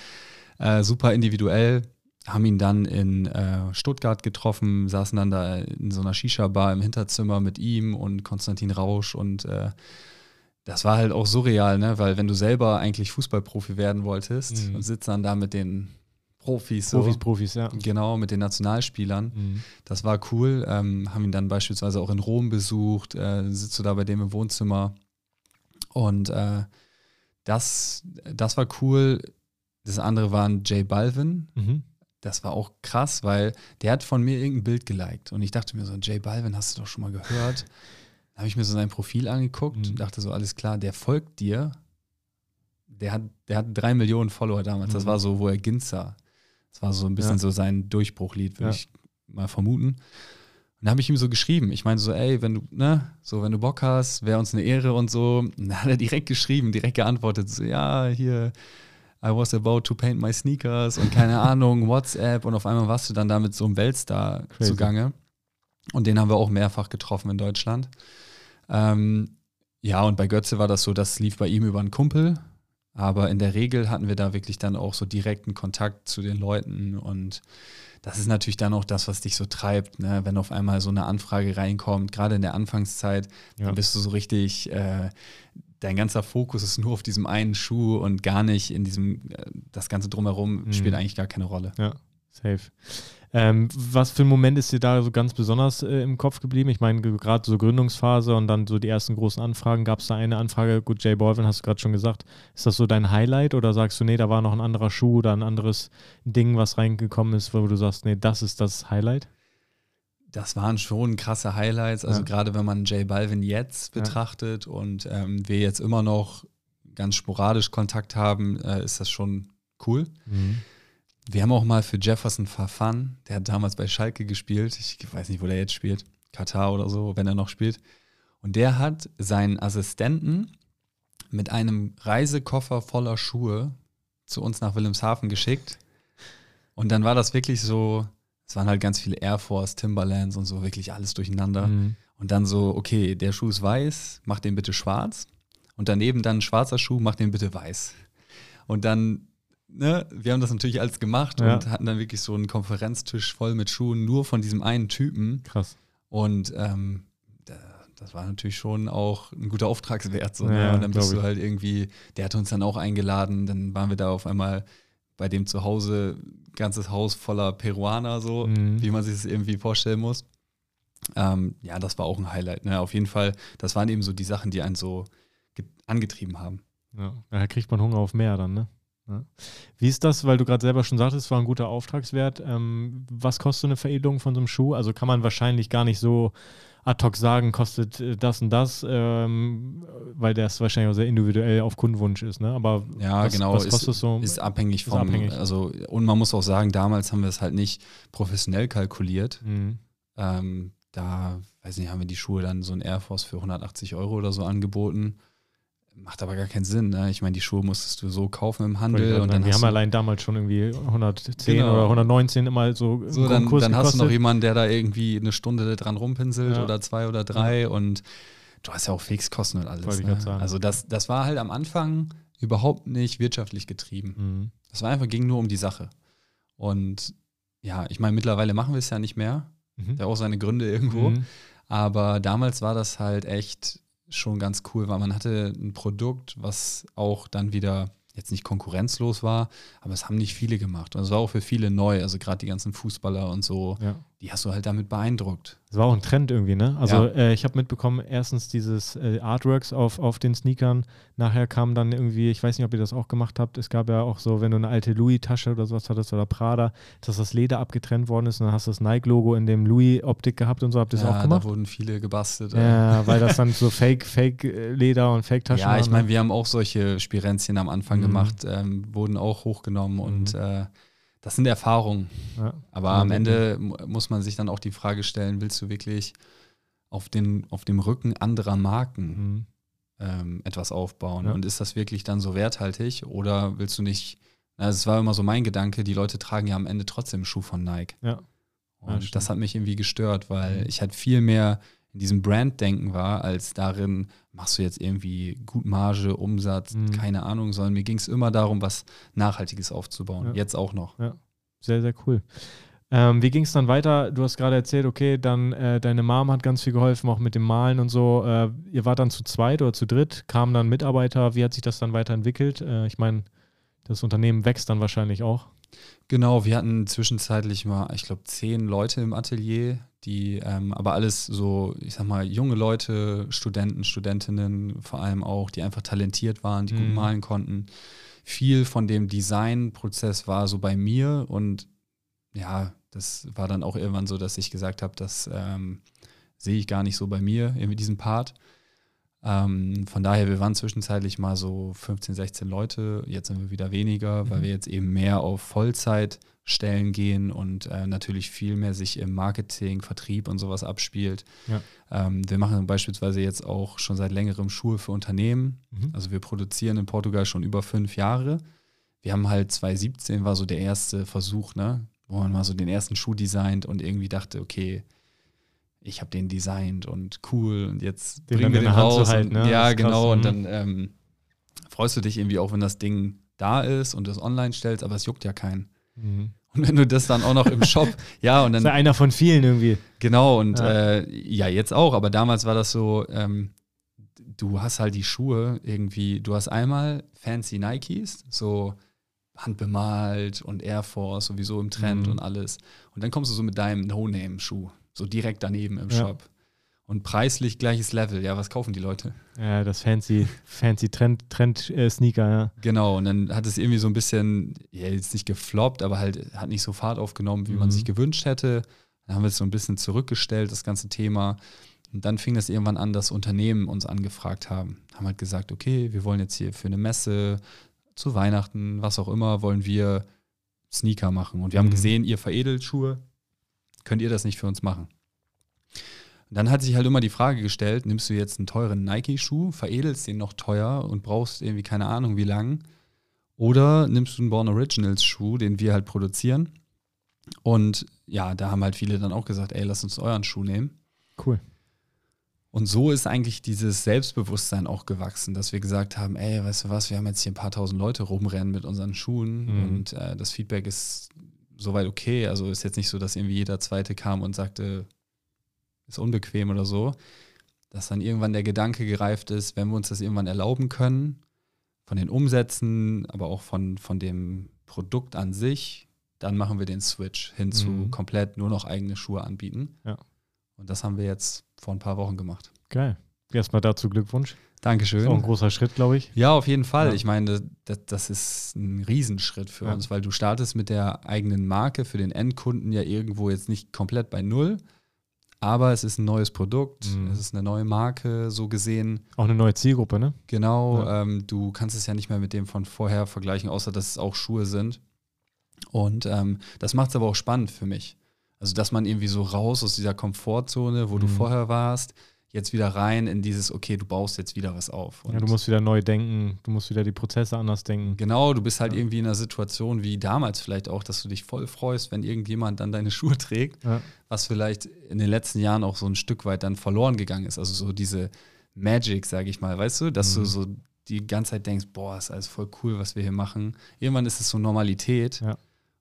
äh, super individuell. Haben ihn dann in äh, Stuttgart getroffen, saßen dann da in so einer Shisha-Bar im Hinterzimmer mit ihm und Konstantin Rausch und äh, das war halt auch surreal, ne? weil wenn du selber eigentlich Fußballprofi werden wolltest Mhm. und sitzt dann da mit den Profis, so, Profis, Profis, ja. genau, mit den Nationalspielern, Mhm. das war cool. Ähm, haben ihn dann beispielsweise auch in Rom besucht, äh, sitzt du da bei dem im Wohnzimmer. Und äh, das, das war cool. Das andere war ein J Balvin. Mhm. Das war auch krass, weil der hat von mir irgendein Bild geliked. Und ich dachte mir so, J Balvin hast du doch schon mal gehört. Da habe ich mir so sein Profil angeguckt Mhm. und dachte so, alles klar, der folgt dir. Der hat, der hat drei Millionen Follower damals. Das Mhm. war so, wo er Ginza. Das war so ein bisschen Ja. so sein Durchbruchlied, würde Ja. ich mal vermuten. Und dann habe ich ihm so geschrieben. Ich meine so, ey, wenn du, ne, so, wenn du Bock hast, wäre uns eine Ehre und so. Und dann hat er direkt geschrieben, direkt geantwortet, so, ja, hier, I was about to paint my sneakers und keine Ahnung, WhatsApp und auf einmal warst du dann da mit so einem Weltstar Crazy. zugange. Und den haben wir auch mehrfach getroffen in Deutschland. Ähm, ja, und bei Götze war das so, das lief bei ihm über einen Kumpel. Aber in der Regel hatten wir da wirklich dann auch so direkten Kontakt zu den Leuten. Und das ist natürlich dann auch das, was dich so treibt, ne? wenn auf einmal so eine Anfrage reinkommt, gerade in der Anfangszeit, Ja. dann bist du so richtig, äh, dein ganzer Fokus ist nur auf diesem einen Schuh und gar nicht in diesem, äh, das Ganze drumherum Mhm. spielt eigentlich gar keine Rolle. Ja, safe. Ähm, was für ein Moment ist dir da so ganz besonders äh, im Kopf geblieben? Ich meine, ge- gerade so Gründungsphase und dann so die ersten großen Anfragen. Gab es da eine Anfrage? Gut, Jay Balvin hast du gerade schon gesagt. Ist das so dein Highlight oder sagst du, nee, da war noch ein anderer Schuh oder ein anderes Ding, was reingekommen ist, wo du sagst, nee, das ist das Highlight? Das waren schon krasse Highlights. Also Ja. gerade wenn man J Balvin jetzt Ja. betrachtet und ähm, wir jetzt immer noch ganz sporadisch Kontakt haben, äh, ist das schon cool. Wir haben auch mal für Jefferson Fafan, der hat damals bei Schalke gespielt, ich weiß nicht, wo der jetzt spielt, Katar oder so, wenn er noch spielt. Und der hat seinen Assistenten mit einem Reisekoffer voller Schuhe zu uns nach Wilhelmshaven geschickt. Und dann war das wirklich so, es waren halt ganz viele Air Force, Timberlands und so, wirklich alles durcheinander. Mhm. Und dann so, okay, der Schuh ist weiß, mach den bitte schwarz. Und daneben dann ein schwarzer Schuh, mach den bitte weiß. Und dann, ne, wir haben das natürlich alles gemacht Ja. und hatten dann wirklich so einen Konferenztisch voll mit Schuhen, nur von diesem einen Typen. Krass. Und ähm, da, das war natürlich schon auch ein guter Auftragswert. So, Ja, ne? Und dann bist du halt irgendwie, der hat uns dann auch eingeladen, dann waren wir da auf einmal bei dem zu Hause, ganzes Haus voller Peruaner, so, Mhm. wie man sich das irgendwie vorstellen muss. Ähm, ja, das war auch ein Highlight. Ne? Auf jeden Fall, das waren eben so die Sachen, die einen so ge- angetrieben haben. Ja, da kriegt man Hunger auf mehr dann, ne? Wie ist das, weil du gerade selber schon sagtest, es war ein guter Auftragswert. Ähm, was kostet so eine Veredelung von so einem Schuh? Also kann man wahrscheinlich gar nicht so ad hoc sagen, kostet äh, das und das, ähm, weil das wahrscheinlich auch sehr individuell auf Kundenwunsch ist, ne? Aber Ja, was, genau. was ist- kostet so? Ist abhängig Ist vom, abhängig. also, und man muss auch sagen, damals haben wir es halt nicht professionell kalkuliert. Mhm. Ähm, da, weiß nicht, haben wir die Schuhe dann so ein Air Force für 180 Euro oder so angeboten. Macht aber gar keinen Sinn. Ne? Ich meine, die Schuhe musstest du so kaufen im Handel gerade und dann wir haben allein damals schon irgendwie 110 Genau. oder 119 immer so, so, dann, Kurs dann hast du noch jemanden, der da irgendwie eine Stunde dran rumpinselt Ja. oder zwei oder drei und du hast ja auch Fixkosten und alles. Ne? Also das, das war halt am Anfang überhaupt nicht wirtschaftlich getrieben. Mhm. Das war einfach, ging nur um die Sache. Und ja, ich meine, mittlerweile machen wir es ja nicht mehr. Mhm. Der hat auch seine Gründe irgendwo. Mhm. Aber damals war das halt echt schon ganz cool, weil man hatte ein Produkt, was auch dann wieder jetzt nicht konkurrenzlos war, aber es haben nicht viele gemacht. Und es war auch für viele neu, also gerade die ganzen Fußballer und so, Ja. Die hast du halt damit beeindruckt. Das war auch ein Trend irgendwie, ne? Also Ja. äh, ich habe mitbekommen, erstens dieses äh, Artworks auf, auf den Sneakern. Nachher kam dann irgendwie, ich weiß nicht, ob ihr das auch gemacht habt, es gab ja auch so, wenn du eine alte Louis-Tasche oder sowas hattest oder Prada, dass das Leder abgetrennt worden ist und dann hast du das Nike-Logo in dem Louis-Optik gehabt und so. Habt ihr das ja, auch gemacht? Da wurden viele gebastelt. Ja, weil das dann so Fake, Fake-Leder und Fake-Taschen Ja, ich waren, meine, ne? wir haben auch solche Spirenzchen am Anfang Mhm. gemacht, ähm, wurden auch hochgenommen und Mhm. äh, das sind Erfahrungen. Ja. Aber am. Ende mu- muss man sich dann auch die Frage stellen, willst du wirklich auf, den, auf dem Rücken anderer Marken Mhm. ähm, etwas aufbauen? Ja. Und ist das wirklich dann so werthaltig oder willst du nicht, also es war immer so mein Gedanke, die Leute tragen ja am Ende trotzdem einen Schuh von Nike. Ja. Und das hat mich irgendwie gestört, weil Mhm. ich halt viel mehr in diesem Brand-Denken war, als darin, machst du jetzt irgendwie gut Marge, Umsatz, Mhm. keine Ahnung, sondern mir ging es immer darum, was Nachhaltiges aufzubauen. Ja. Jetzt auch noch. Sehr, sehr cool. Ähm, wie ging es dann weiter? Du hast gerade erzählt, okay, dann äh, deine Mom hat ganz viel geholfen, auch mit dem Malen und so. Äh, ihr wart dann zu zweit oder zu dritt, kamen dann Mitarbeiter. Wie hat sich das dann weiterentwickelt? Äh, ich meine, das Unternehmen wächst dann wahrscheinlich auch. Genau, wir hatten zwischenzeitlich mal, ich glaube, zehn Leute im Atelier, die ähm, aber alles so, ich sag mal, junge Leute, Studenten, Studentinnen vor allem auch, die einfach talentiert waren, die gut Mhm. malen konnten. Viel von dem Designprozess war so bei mir und ja, das war dann auch irgendwann so, dass ich gesagt habe, das ähm, sehe ich gar nicht so bei mir, irgendwie diesen Part. Ähm, von daher, wir waren zwischenzeitlich mal so 15, 16 Leute. Jetzt sind wir wieder weniger, weil Mhm. wir jetzt eben mehr auf Vollzeitstellen gehen und äh, natürlich viel mehr sich im Marketing, Vertrieb und sowas abspielt. Ja. Ähm, wir machen beispielsweise jetzt auch schon seit längerem Schuhe für Unternehmen. Mhm. Also wir produzieren in Portugal schon über fünf Jahre. Wir haben halt 2017 war so der erste Versuch, ne, wo man mal so den ersten Schuh designt und irgendwie dachte, okay, ich habe den designt und cool und jetzt Den bringen wir in den raus. halten, und, ne? Ja, Das ist genau. Und mhm. dann ähm, freust du dich irgendwie auch, wenn das Ding da ist und das online stellst, aber es juckt ja keinen. Mhm. Und wenn du das dann auch noch im Shop, ja, und Das dann ist ja einer von vielen irgendwie. Genau, und Ja. äh, ja, jetzt auch, aber damals war das so, ähm, du hast halt die Schuhe irgendwie, du hast einmal fancy Nikes, so handbemalt und Air Force sowieso im Trend Mhm. und alles. Und dann kommst du so mit deinem No-Name-Schuh, so direkt daneben im Ja. Shop. Und preislich gleiches Level. Ja, was kaufen die Leute? Ja, das fancy, fancy Trend, Trend äh, Sneaker, ja. Genau, und dann hat es irgendwie so ein bisschen, ja, jetzt nicht gefloppt, aber halt hat nicht so Fahrt aufgenommen, wie man Mhm. sich gewünscht hätte. Dann haben wir es so ein bisschen zurückgestellt, das ganze Thema. Und dann fing das irgendwann an, dass Unternehmen uns angefragt haben. Haben halt gesagt, okay, wir wollen jetzt hier für eine Messe, zu Weihnachten, was auch immer, wollen wir Sneaker machen. Und wir haben Mhm. gesehen, ihr veredelt Schuhe, könnt ihr das nicht für uns machen? Und dann hat sich halt immer die Frage gestellt, nimmst du jetzt einen teuren Nike-Schuh, veredelst den noch teuer und brauchst irgendwie keine Ahnung wie lang, oder nimmst du einen Born Originals Schuh, den wir halt produzieren. Und ja, da haben halt viele dann auch gesagt, ey, lass uns euren Schuh nehmen. Cool. Und so ist eigentlich dieses Selbstbewusstsein auch gewachsen, dass wir gesagt haben, ey, weißt du was, wir haben jetzt hier ein paar tausend Leute rumrennen mit unseren Schuhen Mhm. und äh, das Feedback ist soweit okay. Also ist jetzt nicht so, dass irgendwie jeder Zweite kam und sagte, ist unbequem oder so. Dass dann irgendwann der Gedanke gereift ist, wenn wir uns das irgendwann erlauben können, von den Umsätzen, aber auch von, von dem Produkt an sich, dann machen wir den Switch hin zu Mhm. komplett nur noch eigene Schuhe anbieten. Ja. Und das haben wir jetzt vor ein paar Wochen gemacht. Geil. Erstmal dazu Glückwunsch. Dankeschön. Ist auch ein großer Schritt, glaube ich. Ja, auf jeden Fall. Ja. Ich meine, das, das ist ein Riesenschritt für Ja. uns, weil du startest mit der eigenen Marke für den Endkunden ja irgendwo jetzt nicht komplett bei Null, aber es ist ein neues Produkt, Mhm. es ist eine neue Marke, so gesehen. Auch eine neue Zielgruppe, ne? Genau, Ja. ähm, du kannst es ja nicht mehr mit dem von vorher vergleichen, außer dass es auch Schuhe sind. Und ähm, das macht es aber auch spannend für mich. Also, dass man irgendwie so raus aus dieser Komfortzone, wo du Mhm. vorher warst, jetzt wieder rein in dieses, okay, du baust jetzt wieder was auf. Ja, du Und- musst wieder neu denken, du musst wieder die Prozesse anders denken. Genau, du bist halt Ja. irgendwie in einer Situation wie damals vielleicht auch, dass du dich voll freust, wenn irgendjemand dann deine Schuhe trägt, Ja. was vielleicht in den letzten Jahren auch so ein Stück weit dann verloren gegangen ist. Also so diese Magic, sage ich mal, weißt du, dass Mhm. du so die ganze Zeit denkst, boah, ist alles voll cool, was wir hier machen. Irgendwann ist es so Normalität. Ja.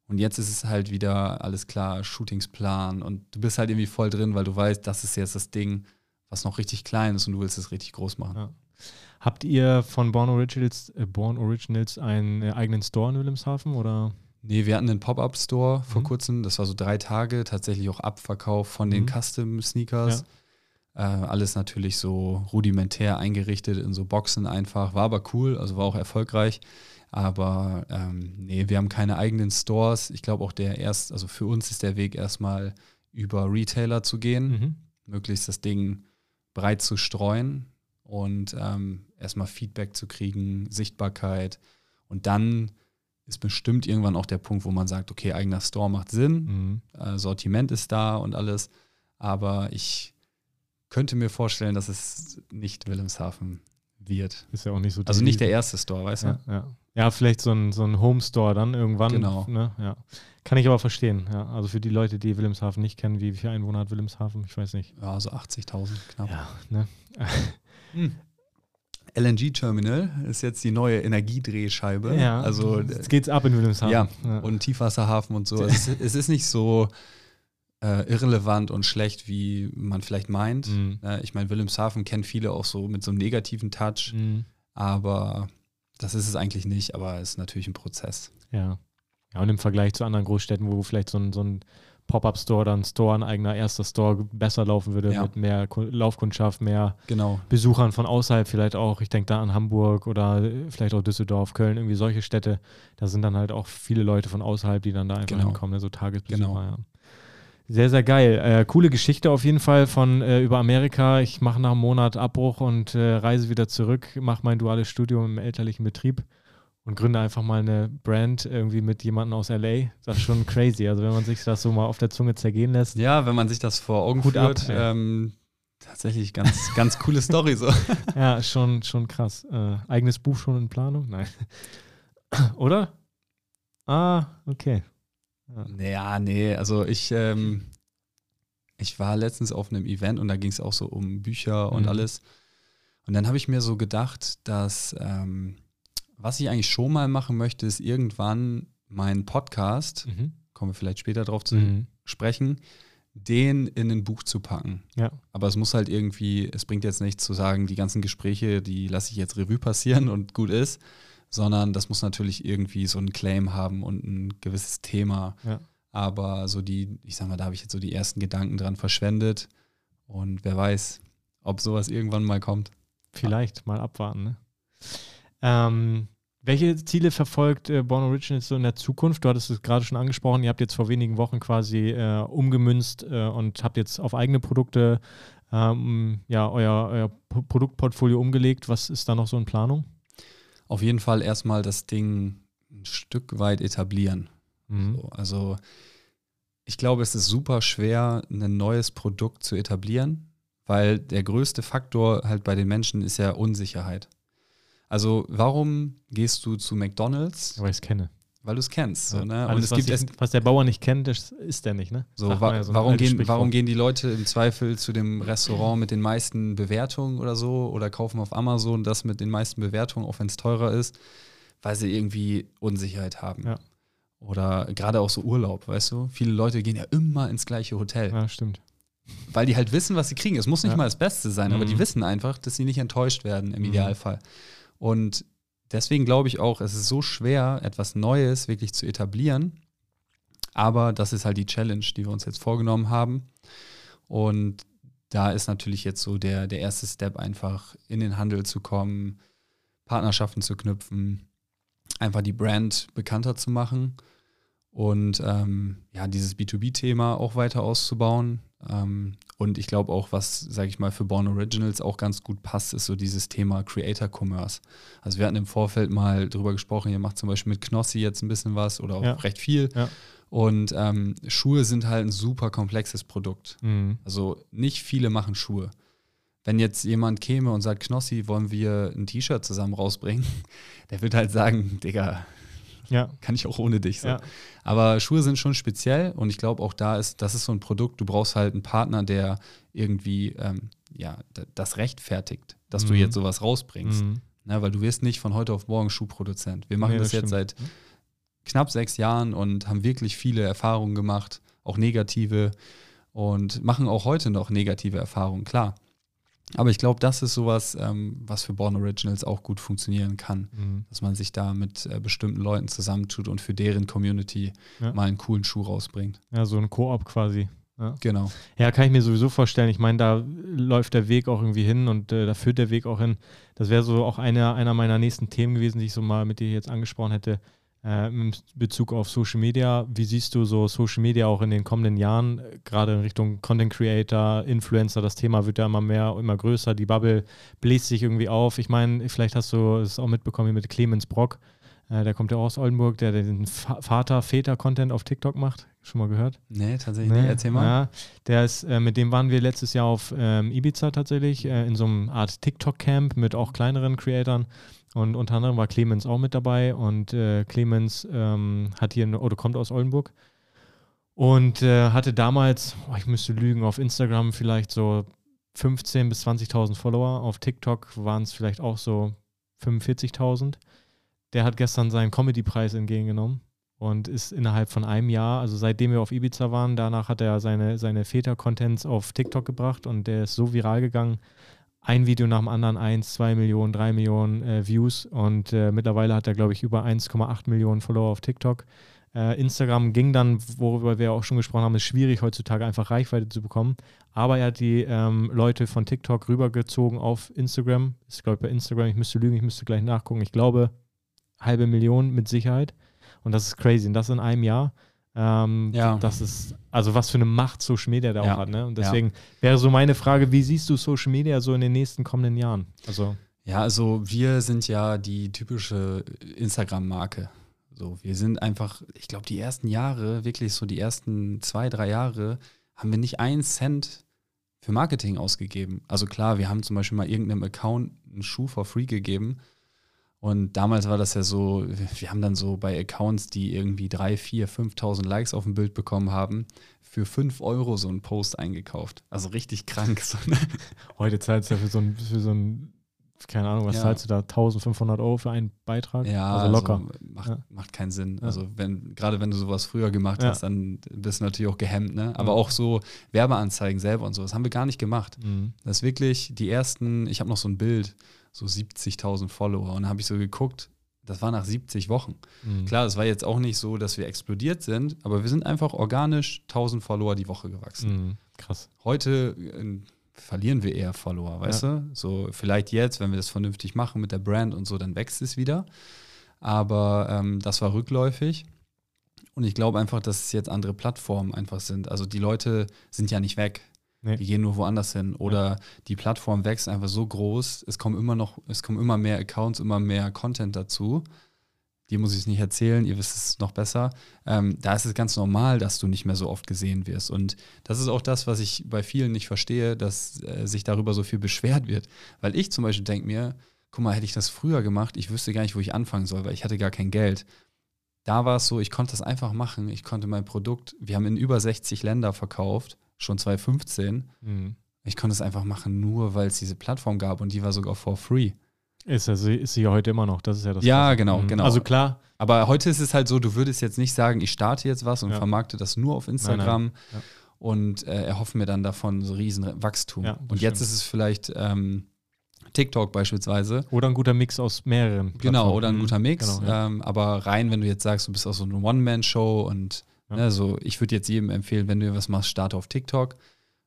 Und jetzt ist es halt wieder alles klar, Shootingsplan und du bist halt irgendwie voll drin, weil du weißt, das ist jetzt das Ding, was noch richtig klein ist und du willst es richtig groß machen. Ja. Habt ihr von Born Originals, äh, Born Originals einen äh, eigenen Store in Wilhelmshaven oder? Nee, wir hatten einen Pop-Up-Store vor Mhm. kurzem, das war so drei Tage, tatsächlich auch Abverkauf von den Mhm. Custom-Sneakers. Äh, alles natürlich so rudimentär eingerichtet in so Boxen einfach, war aber cool, also war auch erfolgreich. Aber ähm, nee, wir haben keine eigenen Stores. Ich glaube auch der erst, also für uns ist der Weg erstmal über Retailer zu gehen, Mhm. möglichst das Ding breit zu streuen und ähm, erstmal Feedback zu kriegen, Sichtbarkeit. Und dann ist bestimmt irgendwann auch der Punkt, wo man sagt, okay, eigener Store macht Sinn, Mhm. äh, Sortiment ist da und alles. Aber ich könnte mir vorstellen, dass es nicht Wilhelmshaven wird. Ist ja auch nicht so Also nicht der erste Store, weißt du? Ja, ja. Ja, vielleicht so ein, so ein Home Store dann irgendwann. Genau. Ne? Ja. Kann ich aber verstehen. Ja. Also für die Leute, die Wilhelmshaven nicht kennen, wie viele Einwohner hat Wilhelmshaven? Ich weiß nicht. Ja, so 80.000 knapp. Ja, ne? Hm. LNG Terminal ist jetzt die neue Energiedrehscheibe. ja. Also jetzt geht's ab in Wilhelmshaven. Ja, und Tiefwasserhafen und so. Es, es ist nicht so äh, irrelevant und schlecht, wie man vielleicht meint. Mhm. Äh, ich meine, Wilhelmshaven kennen viele auch so mit so einem negativen Touch, Mhm. aber das ist es eigentlich nicht, aber es ist natürlich ein Prozess. Ja. Ja, und im Vergleich zu anderen Großstädten, wo vielleicht so ein, so ein Pop-Up-Store oder ein Store, ein eigener erster Store besser laufen würde, Ja. mit mehr Ku- Laufkundschaft, mehr Genau. Besuchern von außerhalb vielleicht auch. Ich denke da an Hamburg oder äh, vielleicht auch Düsseldorf, Köln, irgendwie solche Städte. Da sind dann halt auch viele Leute von außerhalb, die dann da einfach Genau. hinkommen, ne? so Tagesbesucher. Genau. Ja. Sehr, sehr geil. Äh, coole Geschichte auf jeden Fall von äh, über Amerika. Ich mache nach einem Monat Abbruch und äh, reise wieder zurück, mache mein duales Studium im elterlichen Betrieb und gründe einfach mal eine Brand irgendwie mit jemandem aus LA. Das ist schon crazy. Also wenn man sich das so mal auf der Zunge zergehen lässt. Ja, wenn man sich das vor Augen Hut ab, führt, ey. ähm, tatsächlich ganz, ganz coole Story so. Ja, schon, schon krass. Äh, eigenes Buch schon in Planung? Nein. Oder? Ah, okay. Ja, nee, also ich, ähm, ich war letztens auf einem Event und da ging es auch so um Bücher und Mhm. alles. Und dann habe ich mir so gedacht, dass ähm, was ich eigentlich schon mal machen möchte, ist irgendwann meinen Podcast, Mhm. kommen wir vielleicht später drauf zu Mhm. sprechen, den in ein Buch zu packen. Ja. Aber es muss halt irgendwie, es bringt jetzt nichts zu sagen, die ganzen Gespräche, die lasse ich jetzt Revue passieren und gut ist, sondern das muss natürlich irgendwie so einen Claim haben und ein gewisses Thema. Ja. Aber so die, ich sag mal, da habe ich jetzt so die ersten Gedanken dran verschwendet und wer weiß, ob sowas irgendwann mal kommt. Vielleicht mal abwarten. Ne? Ähm, welche Ziele verfolgt äh, Born Originals so in der Zukunft? Du hattest es gerade schon angesprochen, ihr habt jetzt vor wenigen Wochen quasi äh, umgemünzt äh, und habt jetzt auf eigene Produkte ähm, ja, euer, euer Produktportfolio umgelegt. Was ist da noch so in Planung? Auf jeden Fall erstmal das Ding ein Stück weit etablieren. Mhm. So, also ich glaube, es ist super schwer, ein neues Produkt zu etablieren, weil der größte Faktor halt bei den Menschen ist ja Unsicherheit. Also warum gehst du zu McDonald's? Weil ich es kenne. Weil du es kennst. So, ne? Und Alles, es was, gibt ich, es, was der Bauer nicht kennt, das ist der nicht, ne? so, wa ja so warum, gehen, warum gehen die Leute im Zweifel zu dem Restaurant mit den meisten Bewertungen oder so oder kaufen auf Amazon das mit den meisten Bewertungen, auch wenn es teurer ist, weil sie irgendwie Unsicherheit haben. Ja. Oder gerade auch so Urlaub, weißt du? Viele Leute gehen ja immer ins gleiche Hotel, Ja, stimmt. weil die halt wissen, was sie kriegen. Es muss nicht Ja. mal das Beste sein, aber Mhm. die wissen einfach, dass sie nicht enttäuscht werden im Mhm. Idealfall. Und deswegen glaube ich auch, es ist so schwer, etwas Neues wirklich zu etablieren. Aber das ist halt die Challenge, die wir uns jetzt vorgenommen haben. Und da ist natürlich jetzt so der, der erste Step einfach in den Handel zu kommen, Partnerschaften zu knüpfen, einfach die Brand bekannter zu machen und ähm, ja, dieses B2B-Thema auch weiter auszubauen. Ähm, und ich glaube auch, was, sage ich mal, für Born Originals auch ganz gut passt, ist so dieses Thema Creator Commerce. Also wir hatten im Vorfeld mal drüber gesprochen, ihr macht zum Beispiel mit Knossi jetzt ein bisschen was oder auch Ja. recht viel. Ja. Und ähm, Schuhe sind halt ein super komplexes Produkt. Mhm. Also nicht viele machen Schuhe. Wenn jetzt jemand käme und sagt, Knossi, wollen wir ein T-Shirt zusammen rausbringen, der wird halt sagen, Digga, Ja. kann ich auch ohne dich. So. Ja. Aber Schuhe sind schon speziell und ich glaube auch da ist, das ist so ein Produkt, du brauchst halt einen Partner, der irgendwie ähm, ja, das rechtfertigt, dass du Mhm. jetzt sowas rausbringst. Mhm. Ne, weil du wirst nicht von heute auf morgen Schuhproduzent. Wir machen Nee, das, das jetzt seit knapp sechs Jahren und haben wirklich viele Erfahrungen gemacht, auch negative und machen auch heute noch negative Erfahrungen, klar. Aber ich glaube, das ist sowas, ähm, was für Born Originals auch gut funktionieren kann, Mhm. dass man sich da mit äh, bestimmten Leuten zusammentut und für deren Community Ja. mal einen coolen Schuh rausbringt. Ja, so ein Koop quasi. Ja. Genau. Ja, kann ich mir sowieso vorstellen. Ich meine, da läuft der Weg auch irgendwie hin und äh, da führt der Weg auch hin. Das wäre so auch einer, einer meiner nächsten Themen gewesen, die ich so mal mit dir jetzt angesprochen hätte, äh, in Bezug auf Social Media. Wie siehst du so Social Media auch in den kommenden Jahren, äh, gerade in Richtung Content Creator, Influencer? Das Thema wird ja immer mehr, immer größer. Die Bubble bläst sich irgendwie auf. Ich meine, vielleicht hast du es auch mitbekommen mit Clemens Brock. Äh, der kommt ja auch aus Oldenburg, der den Va- Vater-Väter-Content auf TikTok macht. Schon mal gehört? Nee, tatsächlich Nee, nicht. Erzähl mal. Ja, der ist, äh, mit dem waren wir letztes Jahr auf ähm, Ibiza tatsächlich, äh, in so einem Art TikTok-Camp mit auch kleineren Creatoren. Und unter anderem war Clemens auch mit dabei. Und äh, Clemens ähm, hat hier, eine- oder kommt aus Oldenburg. Und äh, hatte damals, oh, ich müsste lügen, auf Instagram vielleicht so 15.000 bis 20.000 Follower. Auf TikTok waren es vielleicht auch so 45.000. Der hat gestern seinen Comedy-Preis entgegengenommen und ist innerhalb von einem Jahr, also seitdem wir auf Ibiza waren, danach hat er seine, seine Väter-Contents auf TikTok gebracht und der ist so viral gegangen. Ein Video nach dem anderen, 1, 2 Millionen, 3 Millionen äh, Views und äh, mittlerweile hat er, glaube ich, über 1,8 Millionen Follower auf TikTok. Äh, Instagram ging dann, worüber wir auch schon gesprochen haben, ist schwierig heutzutage einfach Reichweite zu bekommen. Aber er hat die ähm, Leute von TikTok rübergezogen auf Instagram. Ist, glaube ich, bei Instagram, ich müsste lügen, ich müsste gleich nachgucken. Ich glaube, halbe Million mit Sicherheit. Und das ist crazy. Und das in einem Jahr. Ähm, Ja. Das ist, also was für eine Macht Social Media da Ja. auch hat. Ne? Und Ja. deswegen wäre so meine Frage, wie siehst du Social Media so in den nächsten kommenden Jahren? Also, Ja, also wir sind ja die typische Instagram-Marke. So, wir sind einfach, ich glaube, die ersten Jahre, wirklich so die ersten zwei, drei Jahre, haben wir nicht einen Cent für Marketing ausgegeben. Also klar, wir haben zum Beispiel mal irgendeinem Account einen Schuh for free gegeben. Und damals war das ja so, wir haben dann so bei Accounts, die irgendwie drei, vier, 5.000 Likes auf dem Bild bekommen haben, für 5 Euro so einen Post eingekauft. Also richtig krank. So, ne? heute zahlst du ja für so ein, für so ein keine Ahnung, was Ja. zahlst du da? 1500 Euro für einen Beitrag? Ja, also locker. Also macht, Ja. macht keinen Sinn. Ja. Also wenn, gerade wenn du sowas früher gemacht hast, dann bist du natürlich auch gehemmt, ne? Aber auch so Werbeanzeigen selber und so, das haben wir gar nicht gemacht. Mhm. Das ist wirklich die ersten, ich habe noch so ein Bild, so 70.000 Follower und dann habe ich so geguckt, das war nach 70 Wochen. Mhm. Klar, es war jetzt auch nicht so, dass wir explodiert sind, aber wir sind einfach organisch 1000 Follower die Woche gewachsen. Mhm. Krass. Heute äh, verlieren wir eher Follower, weißt du? So vielleicht jetzt, wenn wir das vernünftig machen mit der Brand und so, dann wächst es wieder. Aber ähm, das war rückläufig. Und ich glaube einfach, dass es jetzt andere Plattformen einfach sind. Also die Leute sind ja nicht weg. Nee. Die gehen nur woanders hin. Oder die Plattform wächst einfach so groß, es kommen immer noch, es kommen immer mehr Accounts, immer mehr Content dazu. Dir muss ich es nicht erzählen, ihr wisst es noch besser. Ähm, da ist es ganz normal, dass du nicht mehr so oft gesehen wirst. Und das ist auch das, was ich bei vielen nicht verstehe, dass äh, sich darüber so viel beschwert wird. Weil ich zum Beispiel denke mir, guck mal, hätte ich das früher gemacht, ich wüsste gar nicht, wo ich anfangen soll, weil ich hatte gar kein Geld. Da war es so, ich konnte das einfach machen. Ich konnte mein Produkt, wir haben in über 60 Länder verkauft, schon 2015. Mhm. Ich konnte es einfach machen, nur weil es diese Plattform gab und die war sogar for free. Ist, also, ist sie ja heute immer noch, das ist ja das. Ja, Krasse. genau, Mhm. genau. Also klar, Aber heute ist es halt so, du würdest jetzt nicht sagen, ich starte jetzt was und Ja. vermarkte das nur auf Instagram Nein, Ja. und äh, erhoffe mir dann davon so riesen Wachstum. Ja, und jetzt stimmt. ist es vielleicht ähm, TikTok beispielsweise. Oder ein guter Mix aus mehreren. Genau, oder ein Mhm. guter Mix. Genau, ähm, aber rein, wenn du jetzt sagst, du bist auch so eine One-Man-Show und Ja. ne, so, ich würde jetzt jedem empfehlen, wenn du was machst, starte auf TikTok.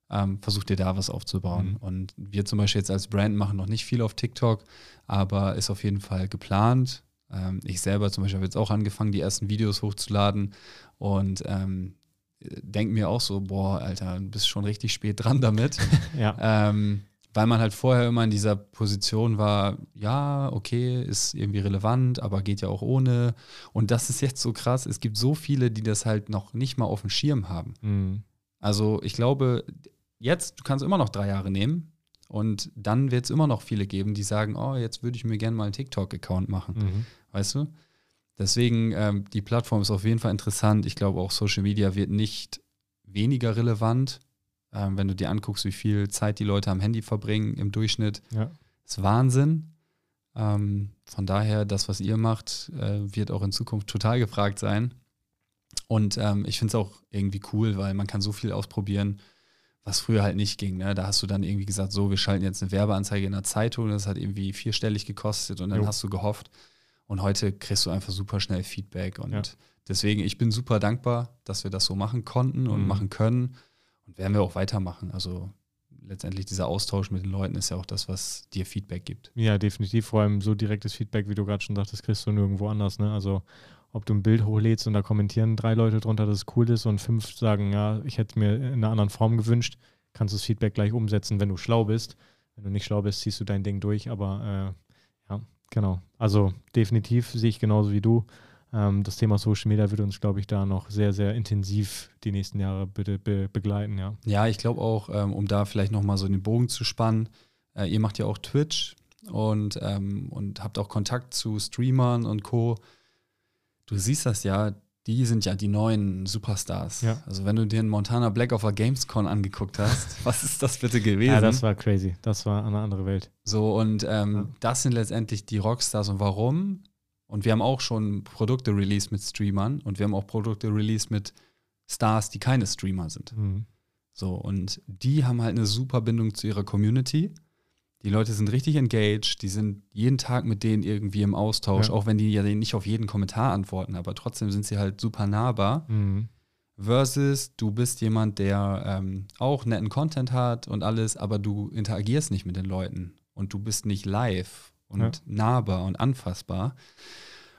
Ähm, versuch dir da was aufzubauen. Mhm. Und wir zum Beispiel jetzt als Brand machen noch nicht viel auf TikTok, aber ist auf jeden Fall geplant. Ähm, ich selber zum Beispiel habe jetzt auch angefangen, die ersten Videos hochzuladen und ähm, denke mir auch so, boah, Alter, du bist schon richtig spät dran damit. ja. Ähm, weil man halt vorher immer in dieser Position war, ja, okay, ist irgendwie relevant, aber geht ja auch ohne. Und das ist jetzt so krass. Es gibt so viele, die das halt noch nicht mal auf dem Schirm haben. Mhm. Also ich glaube, jetzt, du kannst immer noch drei Jahre nehmen und dann wird es immer noch viele geben, die sagen, oh, jetzt würde ich mir gerne mal einen TikTok-Account machen. Mhm. Weißt du? Deswegen, ähm, die Plattform ist auf jeden Fall interessant. Ich glaube, auch Social Media wird nicht weniger relevant. Ähm, wenn du dir anguckst, wie viel Zeit die Leute am Handy verbringen im Durchschnitt, Ja. ist Wahnsinn. Ähm, von daher, das, was ihr macht, äh, wird auch in Zukunft total gefragt sein. Und ähm, ich finde es auch irgendwie cool, weil man kann so viel ausprobieren, was früher halt nicht ging. Ne? Da hast du dann irgendwie gesagt, so, wir schalten jetzt eine Werbeanzeige in der Zeitung, das hat irgendwie vierstellig gekostet und dann jo. hast du gehofft. Und heute kriegst du einfach super schnell Feedback. Und ja. deswegen, ich bin super dankbar, dass wir das so machen konnten und mhm. machen können. Und werden wir auch weitermachen. Also letztendlich dieser Austausch mit den Leuten ist ja auch das, was dir Feedback gibt. Ja, definitiv. Vor allem so direktes Feedback, wie du gerade schon sagtest, kriegst du nirgendwo anders. Ne? Also ob du ein Bild hochlädst und da kommentieren drei Leute drunter, dass es cool ist und fünf sagen, ja, ich hätte mir in einer anderen Form gewünscht, kannst du das Feedback gleich umsetzen, wenn du schlau bist. Wenn du nicht schlau bist, ziehst du dein Ding durch. Aber äh, ja, genau. Also definitiv sehe ich genauso wie du. Ähm, das Thema Social Media wird uns, glaube ich, da noch sehr, sehr intensiv die nächsten Jahre bitte be begleiten, ja. Ja, ich glaube auch, ähm, um da vielleicht nochmal so den Bogen zu spannen, äh, ihr macht ja auch Twitch und, ähm, und habt auch Kontakt zu Streamern und Co. Du siehst das ja, die sind ja die neuen Superstars. Ja. Also wenn du dir einen Montana Black auf der Gamescon angeguckt hast, was ist das bitte gewesen? Ja, das war crazy. Das war eine andere Welt. So, und ähm, ja. das sind letztendlich die Rockstars. Und warum? Und wir haben auch schon Produkte released mit Streamern und wir haben auch Produkte released mit Stars, die keine Streamer sind. Mhm. So, und die haben halt eine super Bindung zu ihrer Community. Die Leute sind richtig engaged, die sind jeden Tag mit denen irgendwie im Austausch, ja. auch wenn die ja nicht auf jeden Kommentar antworten, aber trotzdem sind sie halt super nahbar. Mhm. Versus du bist jemand, der ähm, auch netten Content hat und alles, aber du interagierst nicht mit den Leuten und du bist nicht live und ja. nahbar und anfassbar.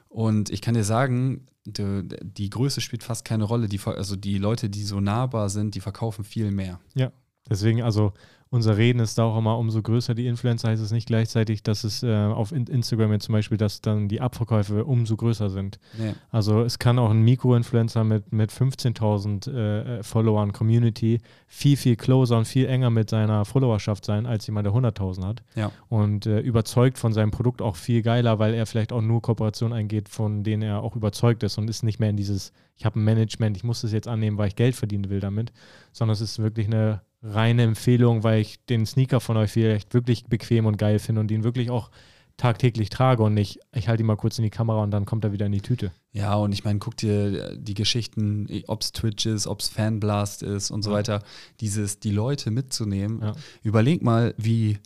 Und ich kann dir sagen, die, die, Größe spielt fast keine Rolle. Die, also die Leute, die so nahbar sind, die verkaufen viel mehr. Ja, deswegen, also unser Reden ist da auch immer umso größer die Influencer, heißt es nicht gleichzeitig, dass es äh, auf Instagram jetzt zum Beispiel, dass dann die Abverkäufe umso größer sind. Ja. Also es kann auch ein Mikroinfluencer mit, mit 15.000 äh, äh, Followern, Community, viel, viel closer und viel enger mit seiner Followerschaft sein, als jemand, der 100.000 hat. Ja. Und äh, überzeugt von seinem Produkt auch viel geiler, weil er vielleicht auch nur Kooperationen eingeht, von denen er auch überzeugt ist und ist nicht mehr in dieses, ich habe ein Management, ich muss das jetzt annehmen, weil ich Geld verdienen will damit, sondern es ist wirklich eine reine Empfehlung, weil ich den Sneaker von euch vielleicht wirklich bequem und geil finde und ihn wirklich auch tagtäglich trage und nicht, ich halte ihn mal kurz in die Kamera und dann kommt er wieder in die Tüte. Ja, und ich meine, guck dir die Geschichten, ob es Twitch ist, ob es Fanblast ist und so ja. weiter, dieses, die Leute mitzunehmen. Ja. Überleg mal, wie,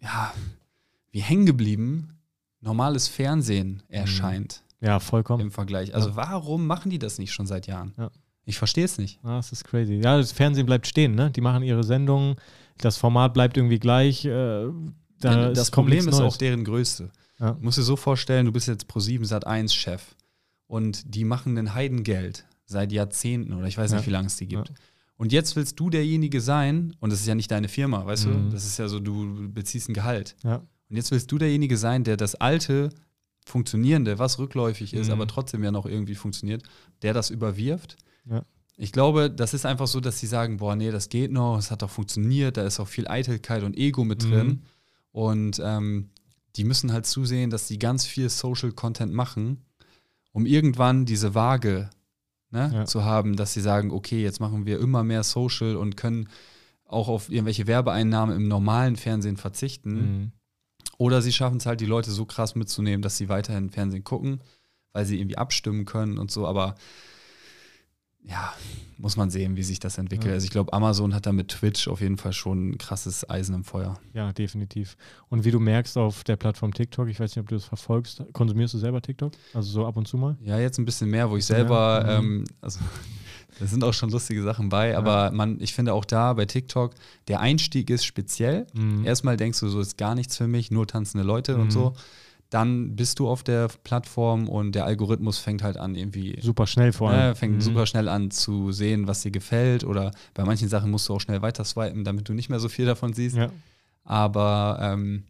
ja, wie hängen geblieben normales Fernsehen mhm. erscheint. Ja, vollkommen. Im Vergleich. Also warum machen die das nicht schon seit Jahren? Ja. Ich verstehe es nicht. Ah, das ist crazy. Ja, das Fernsehen bleibt stehen, ne? Die machen ihre Sendungen, das Format bleibt irgendwie gleich. Äh, da das Problem ist auch deren Größte. Ja. Du musst dir so vorstellen, du bist jetzt pro 7 Sat 1 Chef und die machen ein Heidengeld seit Jahrzehnten oder ich weiß nicht, ja. wie lange es die gibt. Ja. Und jetzt willst du derjenige sein, und das ist ja nicht deine Firma, weißt mhm. du? Das ist ja so, du beziehst ein Gehalt. Ja. Und jetzt willst du derjenige sein, der das alte, funktionierende, was rückläufig ist, mhm. aber trotzdem ja noch irgendwie funktioniert, der das überwirft ja. Ich glaube, das ist einfach so, dass sie sagen, boah, nee, das geht noch, es hat doch funktioniert, da ist auch viel Eitelkeit und Ego mit drin. Mhm. Und ähm, die müssen halt zusehen, dass sie ganz viel Social Content machen, um irgendwann diese Waage ne, ja. zu haben, dass sie sagen, okay, jetzt machen wir immer mehr Social und können auch auf irgendwelche Werbeeinnahmen im normalen Fernsehen verzichten. Mhm. Oder sie schaffen es halt, die Leute so krass mitzunehmen, dass sie weiterhin Fernsehen gucken, weil sie irgendwie abstimmen können und so. Aber ja, muss man sehen, wie sich das entwickelt. Ja. Also ich glaube, Amazon hat da mit Twitch auf jeden Fall schon ein krasses Eisen im Feuer. Ja, definitiv. Und wie du merkst auf der Plattform TikTok, ich weiß nicht, ob du das verfolgst, konsumierst du selber TikTok? Also so ab und zu mal? Ja, jetzt ein bisschen mehr, wo ich selber, mhm. ähm, also da sind auch schon lustige Sachen bei, aber man, ich finde auch da bei TikTok, der Einstieg ist speziell. Mhm. Erstmal denkst du, so ist gar nichts für mich, nur tanzende Leute mhm. und so dann bist du auf der Plattform und der Algorithmus fängt halt an, irgendwie. Super schnell vor allem. Äh, fängt mhm. super schnell an zu sehen, was dir gefällt. Oder bei manchen Sachen musst du auch schnell weiter swipen, damit du nicht mehr so viel davon siehst. Ja. Aber ähm,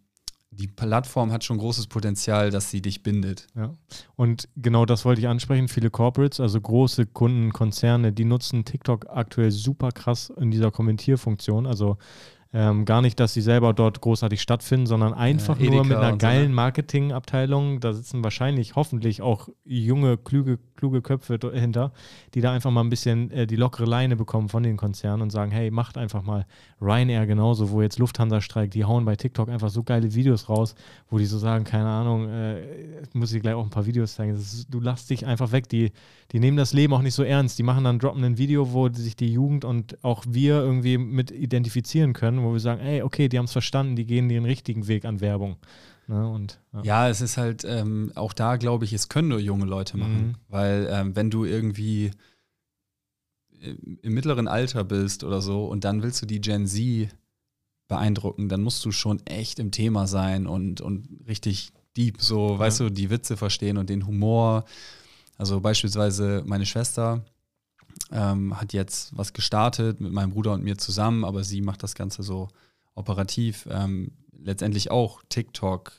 die Plattform hat schon großes Potenzial, dass sie dich bindet. Ja. Und genau das wollte ich ansprechen. Viele Corporates, also große Kunden, Konzerne, die nutzen TikTok aktuell super krass in dieser Kommentierfunktion. Also Ähm, gar nicht, dass sie selber dort großartig stattfinden, sondern einfach Ja, nur mit einer und so, ne? geilen Marketingabteilung. Da sitzen wahrscheinlich, hoffentlich auch junge, kluge, kluge Köpfe dahinter, die da einfach mal ein bisschen äh, die lockere Leine bekommen von den Konzernen und sagen, hey, macht einfach mal Ryanair genauso, wo jetzt Lufthansa streikt, die hauen bei TikTok einfach so geile Videos raus, wo die so sagen, keine Ahnung, äh, muss ich gleich auch ein paar Videos zeigen. Ist, du lachst dich einfach weg. Die, die nehmen das Leben auch nicht so ernst. Die machen dann, droppen ein Video, wo sich die Jugend und auch wir irgendwie mit identifizieren können, wo wir sagen, ey, okay, die haben es verstanden, die gehen den richtigen Weg an Werbung. Ne? Und, ja. Ja, es ist halt ähm, auch da, glaube ich, es können nur junge Leute machen. Mhm. Weil ähm, wenn du irgendwie im im mittleren Alter bist oder so und dann willst du die Gen Z beeindrucken, dann musst du schon echt im Thema sein und, und richtig deep, so, weißt du, die Witze verstehen und den Humor. Also beispielsweise meine Schwester ähm, hat jetzt was gestartet mit meinem Bruder und mir zusammen, aber sie macht das Ganze so operativ. Ähm, letztendlich auch TikTok,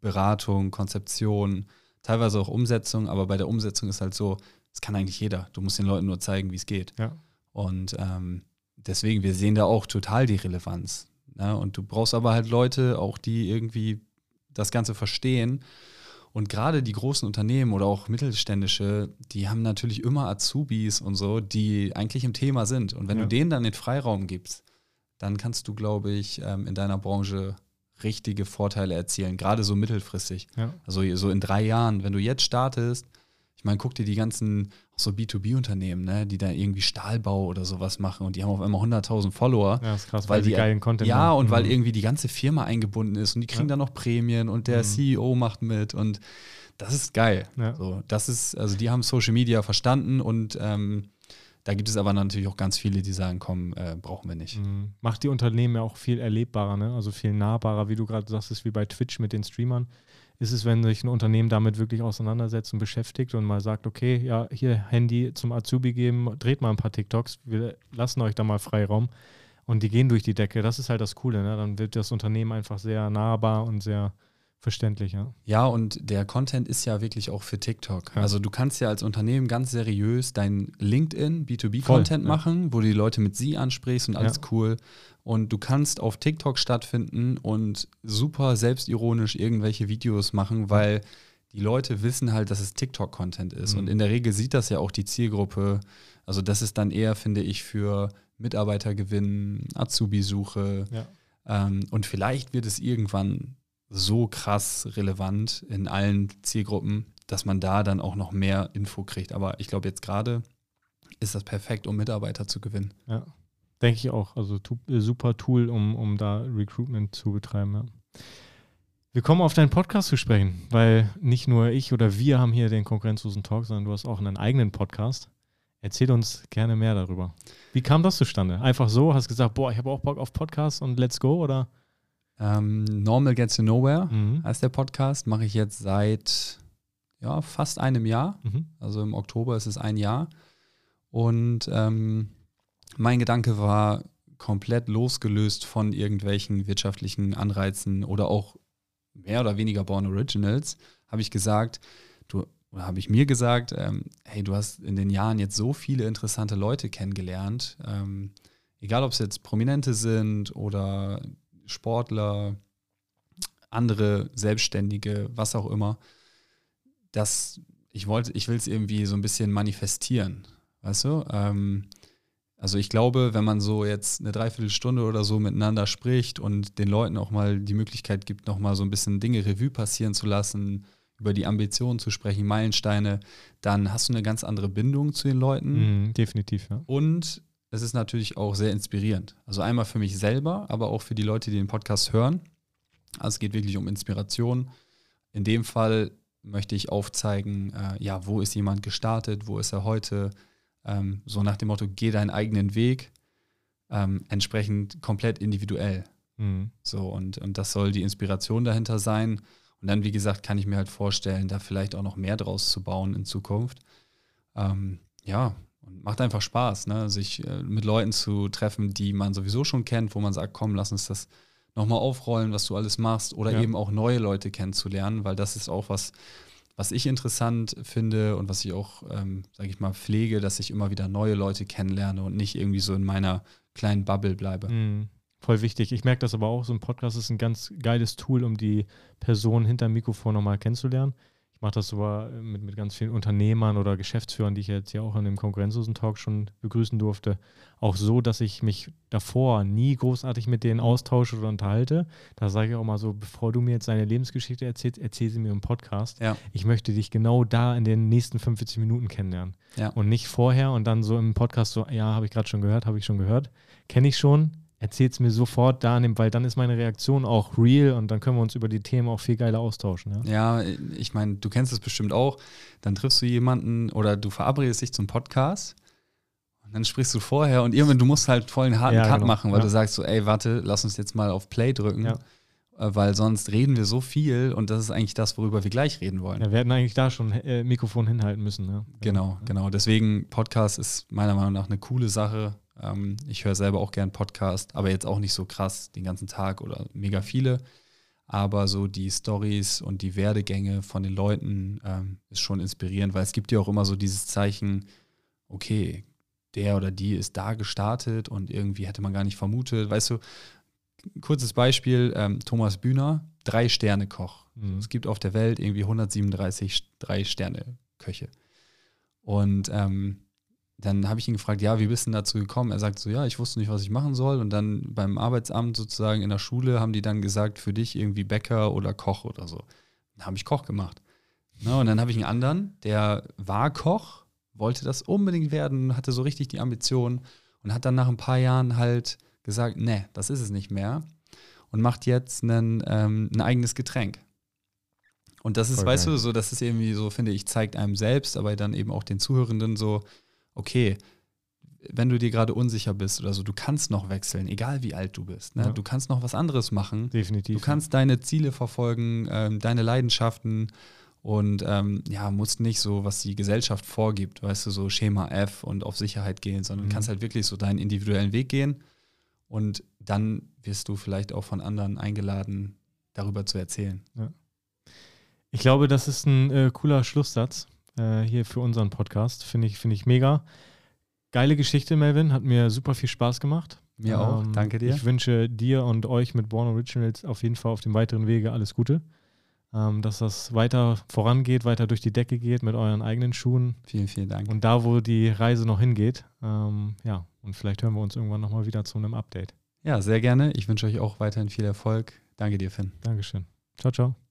Beratung, Konzeption, teilweise auch Umsetzung, aber bei der Umsetzung ist halt so, das kann eigentlich jeder. Du musst den Leuten nur zeigen, wie es geht. Ja. Und ähm, deswegen, wir sehen da auch total die Relevanz. Ne? Und du brauchst aber halt Leute, auch die irgendwie das Ganze verstehen. Und gerade die großen Unternehmen oder auch mittelständische, die haben natürlich immer Azubis und so, die eigentlich im Thema sind. Und wenn Ja. du denen dann den Freiraum gibst, dann kannst du, glaube ich, ähm, in deiner Branche richtige Vorteile erzielen, gerade so mittelfristig. Ja. Also so in drei Jahren, wenn du jetzt startest, ich meine, guck dir die ganzen so B2B-Unternehmen, ne, die da irgendwie Stahlbau oder sowas machen und die haben auf einmal 100.000 Follower. Ja, ist krass, Weil weil, die geilen Content Ja, machen. und weil Mhm. irgendwie die ganze Firma eingebunden ist und die kriegen Ja. dann noch Prämien und der Mhm. CEO macht mit und das ist geil. Ja. So, das ist, also die haben Social Media verstanden und ähm, da gibt es aber natürlich auch ganz viele, die sagen, komm, äh, brauchen wir nicht. Mhm. Macht die Unternehmen ja auch viel erlebbarer, ne? also viel nahbarer, wie du gerade sagst, ist wie bei Twitch mit den Streamern. Ist es, wenn sich ein Unternehmen damit wirklich auseinandersetzt und beschäftigt und mal sagt, okay, ja, hier Handy zum Azubi geben, dreht mal ein paar TikToks, wir lassen euch da mal Freiraum und die gehen durch die Decke. Das ist halt das Coole, ne? Dann wird das Unternehmen einfach sehr nahbar und sehr verständlich, ja. Ja, und der Content ist ja wirklich auch für TikTok. Ja. Also du kannst ja als Unternehmen ganz seriös dein LinkedIn B2B-Content Voll, ja. machen, wo du die Leute mit sie ansprichst und alles Ja. cool. Und du kannst auf TikTok stattfinden und super selbstironisch irgendwelche Videos machen, weil die Leute wissen halt, dass es TikTok-Content ist. Mhm. Und in der Regel sieht das ja auch die Zielgruppe. Also das ist dann eher, finde ich, für Mitarbeitergewinn, Azubi-Suche. Ähm, und vielleicht wird es irgendwann so krass relevant in allen Zielgruppen, dass man da dann auch noch mehr Info kriegt. Aber ich glaube, jetzt gerade ist das perfekt, um Mitarbeiter zu gewinnen. Ja, denke ich auch. Also äh, super Tool, um, um da Recruitment zu betreiben. Ja. Wir kommen auf deinen Podcast zu sprechen, weil nicht nur ich oder wir haben hier den konkurrenzlosen Talk, sondern du hast auch einen eigenen Podcast. Erzähl uns gerne mehr darüber. Wie kam das zustande? Einfach so, hast gesagt, boah, ich habe auch Bock auf Podcast und let's go, oder? Ähm, Normal Gets to Nowhere Mhm. heißt der Podcast, mache ich jetzt seit ja, fast einem Jahr. Mhm. Also im Oktober ist es ein Jahr. Und ähm, mein Gedanke war komplett losgelöst von irgendwelchen wirtschaftlichen Anreizen oder auch mehr oder weniger Born Originals, habe ich gesagt, du, oder habe ich mir gesagt, ähm, hey, du hast in den Jahren jetzt so viele interessante Leute kennengelernt, ähm, egal ob es jetzt Prominente sind oder Sportler, andere Selbstständige, was auch immer, dass ich wollte, ich will es irgendwie so ein bisschen manifestieren, weißt du? Ähm, also ich glaube, wenn man so jetzt eine Dreiviertelstunde oder so miteinander spricht und den Leuten auch mal die Möglichkeit gibt, noch mal so ein bisschen Dinge Revue passieren zu lassen, über die Ambitionen zu sprechen, Meilensteine, dann hast du eine ganz andere Bindung zu den Leuten. Mhm, definitiv, ja. Und es ist natürlich auch sehr inspirierend. Also einmal für mich selber, aber auch für die Leute, die den Podcast hören. Also es geht wirklich um Inspiration. In dem Fall möchte ich aufzeigen, äh, ja, wo ist jemand gestartet, wo ist er heute, ähm, so nach dem Motto, geh deinen eigenen Weg, ähm, entsprechend komplett individuell. Mhm. So, und, und das soll die Inspiration dahinter sein. Und dann, wie gesagt, kann ich mir halt vorstellen, da vielleicht auch noch mehr draus zu bauen in Zukunft. Ähm, ja, und macht einfach Spaß, ne? sich äh, mit Leuten zu treffen, die man sowieso schon kennt, wo man sagt, komm, lass uns das nochmal aufrollen, was du alles machst, oder Ja. eben auch neue Leute kennenzulernen, weil das ist auch was, was ich interessant finde und was ich auch, ähm, sage ich mal, pflege, dass ich immer wieder neue Leute kennenlerne und nicht irgendwie so in meiner kleinen Bubble bleibe. Mhm. voll wichtig. Ich merke das aber auch, so ein Podcast ist ein ganz geiles Tool, um die Person hinter dem Mikrofon nochmal kennenzulernen. Ich mache das sogar mit, mit ganz vielen Unternehmern oder Geschäftsführern, die ich jetzt ja auch in dem konkurrenzlosen Talk schon begrüßen durfte. Auch so, dass ich mich davor nie großartig mit denen austausche oder unterhalte. Da sage ich auch mal so, bevor du mir jetzt deine Lebensgeschichte erzählst, erzähl sie mir im Podcast. Ja. Ich möchte dich genau da in den nächsten 45 Minuten kennenlernen. Ja. Und nicht vorher und dann so im Podcast so, ja, habe ich gerade schon gehört, habe ich schon gehört. Kenne ich schon, erzählt es mir sofort da, weil dann ist meine Reaktion auch real und dann können wir uns über die Themen auch viel geiler austauschen. Ja, ja ich meine, du kennst es bestimmt auch. Dann triffst du jemanden oder du verabredest dich zum Podcast und dann sprichst du vorher und irgendwann, du musst halt voll einen harten Ja, Cut genau. machen, weil Ja. du sagst so, ey, warte, lass uns jetzt mal auf Play drücken. Ja. äh, Weil sonst reden wir so viel und das ist eigentlich das, worüber wir gleich reden wollen. Ja, wir hätten eigentlich da schon äh, Mikrofon hinhalten müssen. Ne? Genau, genau. Deswegen Podcast ist meiner Meinung nach eine coole Sache. Ähm, ich höre selber auch gern Podcast, aber jetzt auch nicht so krass den ganzen Tag oder mega viele. Aber so die Stories und die Werdegänge von den Leuten ähm, ist schon inspirierend, weil es gibt ja auch immer so dieses Zeichen, okay, der oder die ist da gestartet und irgendwie hätte man gar nicht vermutet. Weißt du, kurzes Beispiel, ähm, Thomas Bühner, Drei-Sterne-Koch. Mhm. Es gibt auf der Welt irgendwie 137 Drei-Sterne-Köche. Und ähm, dann habe ich ihn gefragt, ja, wie bist du denn dazu gekommen? Er sagt so, ja, ich wusste nicht, was ich machen soll. Und dann beim Arbeitsamt sozusagen in der Schule haben die dann gesagt, für dich irgendwie Bäcker oder Koch oder so. Dann habe ich Koch gemacht. Na, und dann habe ich einen anderen, der war Koch, wollte das unbedingt werden, hatte so richtig die Ambition und hat dann nach ein paar Jahren halt gesagt, nee, das ist es nicht mehr. Und macht jetzt einen, ähm, ein eigenes Getränk. Und das ist, Voll weißt geil. du, so, das ist irgendwie so, finde ich, zeigt einem selbst, aber dann eben auch den Zuhörenden so, okay, wenn du dir gerade unsicher bist oder so, du kannst noch wechseln, egal wie alt du bist. Ne? Ja. Du kannst noch was anderes machen. Definitiv. Du kannst deine Ziele verfolgen, ähm, deine Leidenschaften und ähm, ja, musst nicht so, was die Gesellschaft vorgibt, weißt du, so Schema F und auf Sicherheit gehen, sondern Mhm. kannst halt wirklich so deinen individuellen Weg gehen und dann wirst du vielleicht auch von anderen eingeladen, darüber zu erzählen. Ich glaube, das ist ein äh, cooler Schlusssatz äh, hier für unseren Podcast. Finde ich, finde ich mega. Geile Geschichte, Melvin. Hat mir super viel Spaß gemacht. Mir auch. Ähm, Danke dir. Ich wünsche dir und euch mit Born Originals auf jeden Fall auf dem weiteren Wege alles Gute. Ähm, dass das weiter vorangeht, weiter durch die Decke geht mit euren eigenen Schuhen Vielen, vielen Dank. und da, wo die Reise noch hingeht. Ähm, ja, und vielleicht hören wir uns irgendwann nochmal wieder zu einem Update. Ja, sehr gerne. Ich wünsche euch auch weiterhin viel Erfolg. Danke dir, Finn. Dankeschön. Ciao, ciao.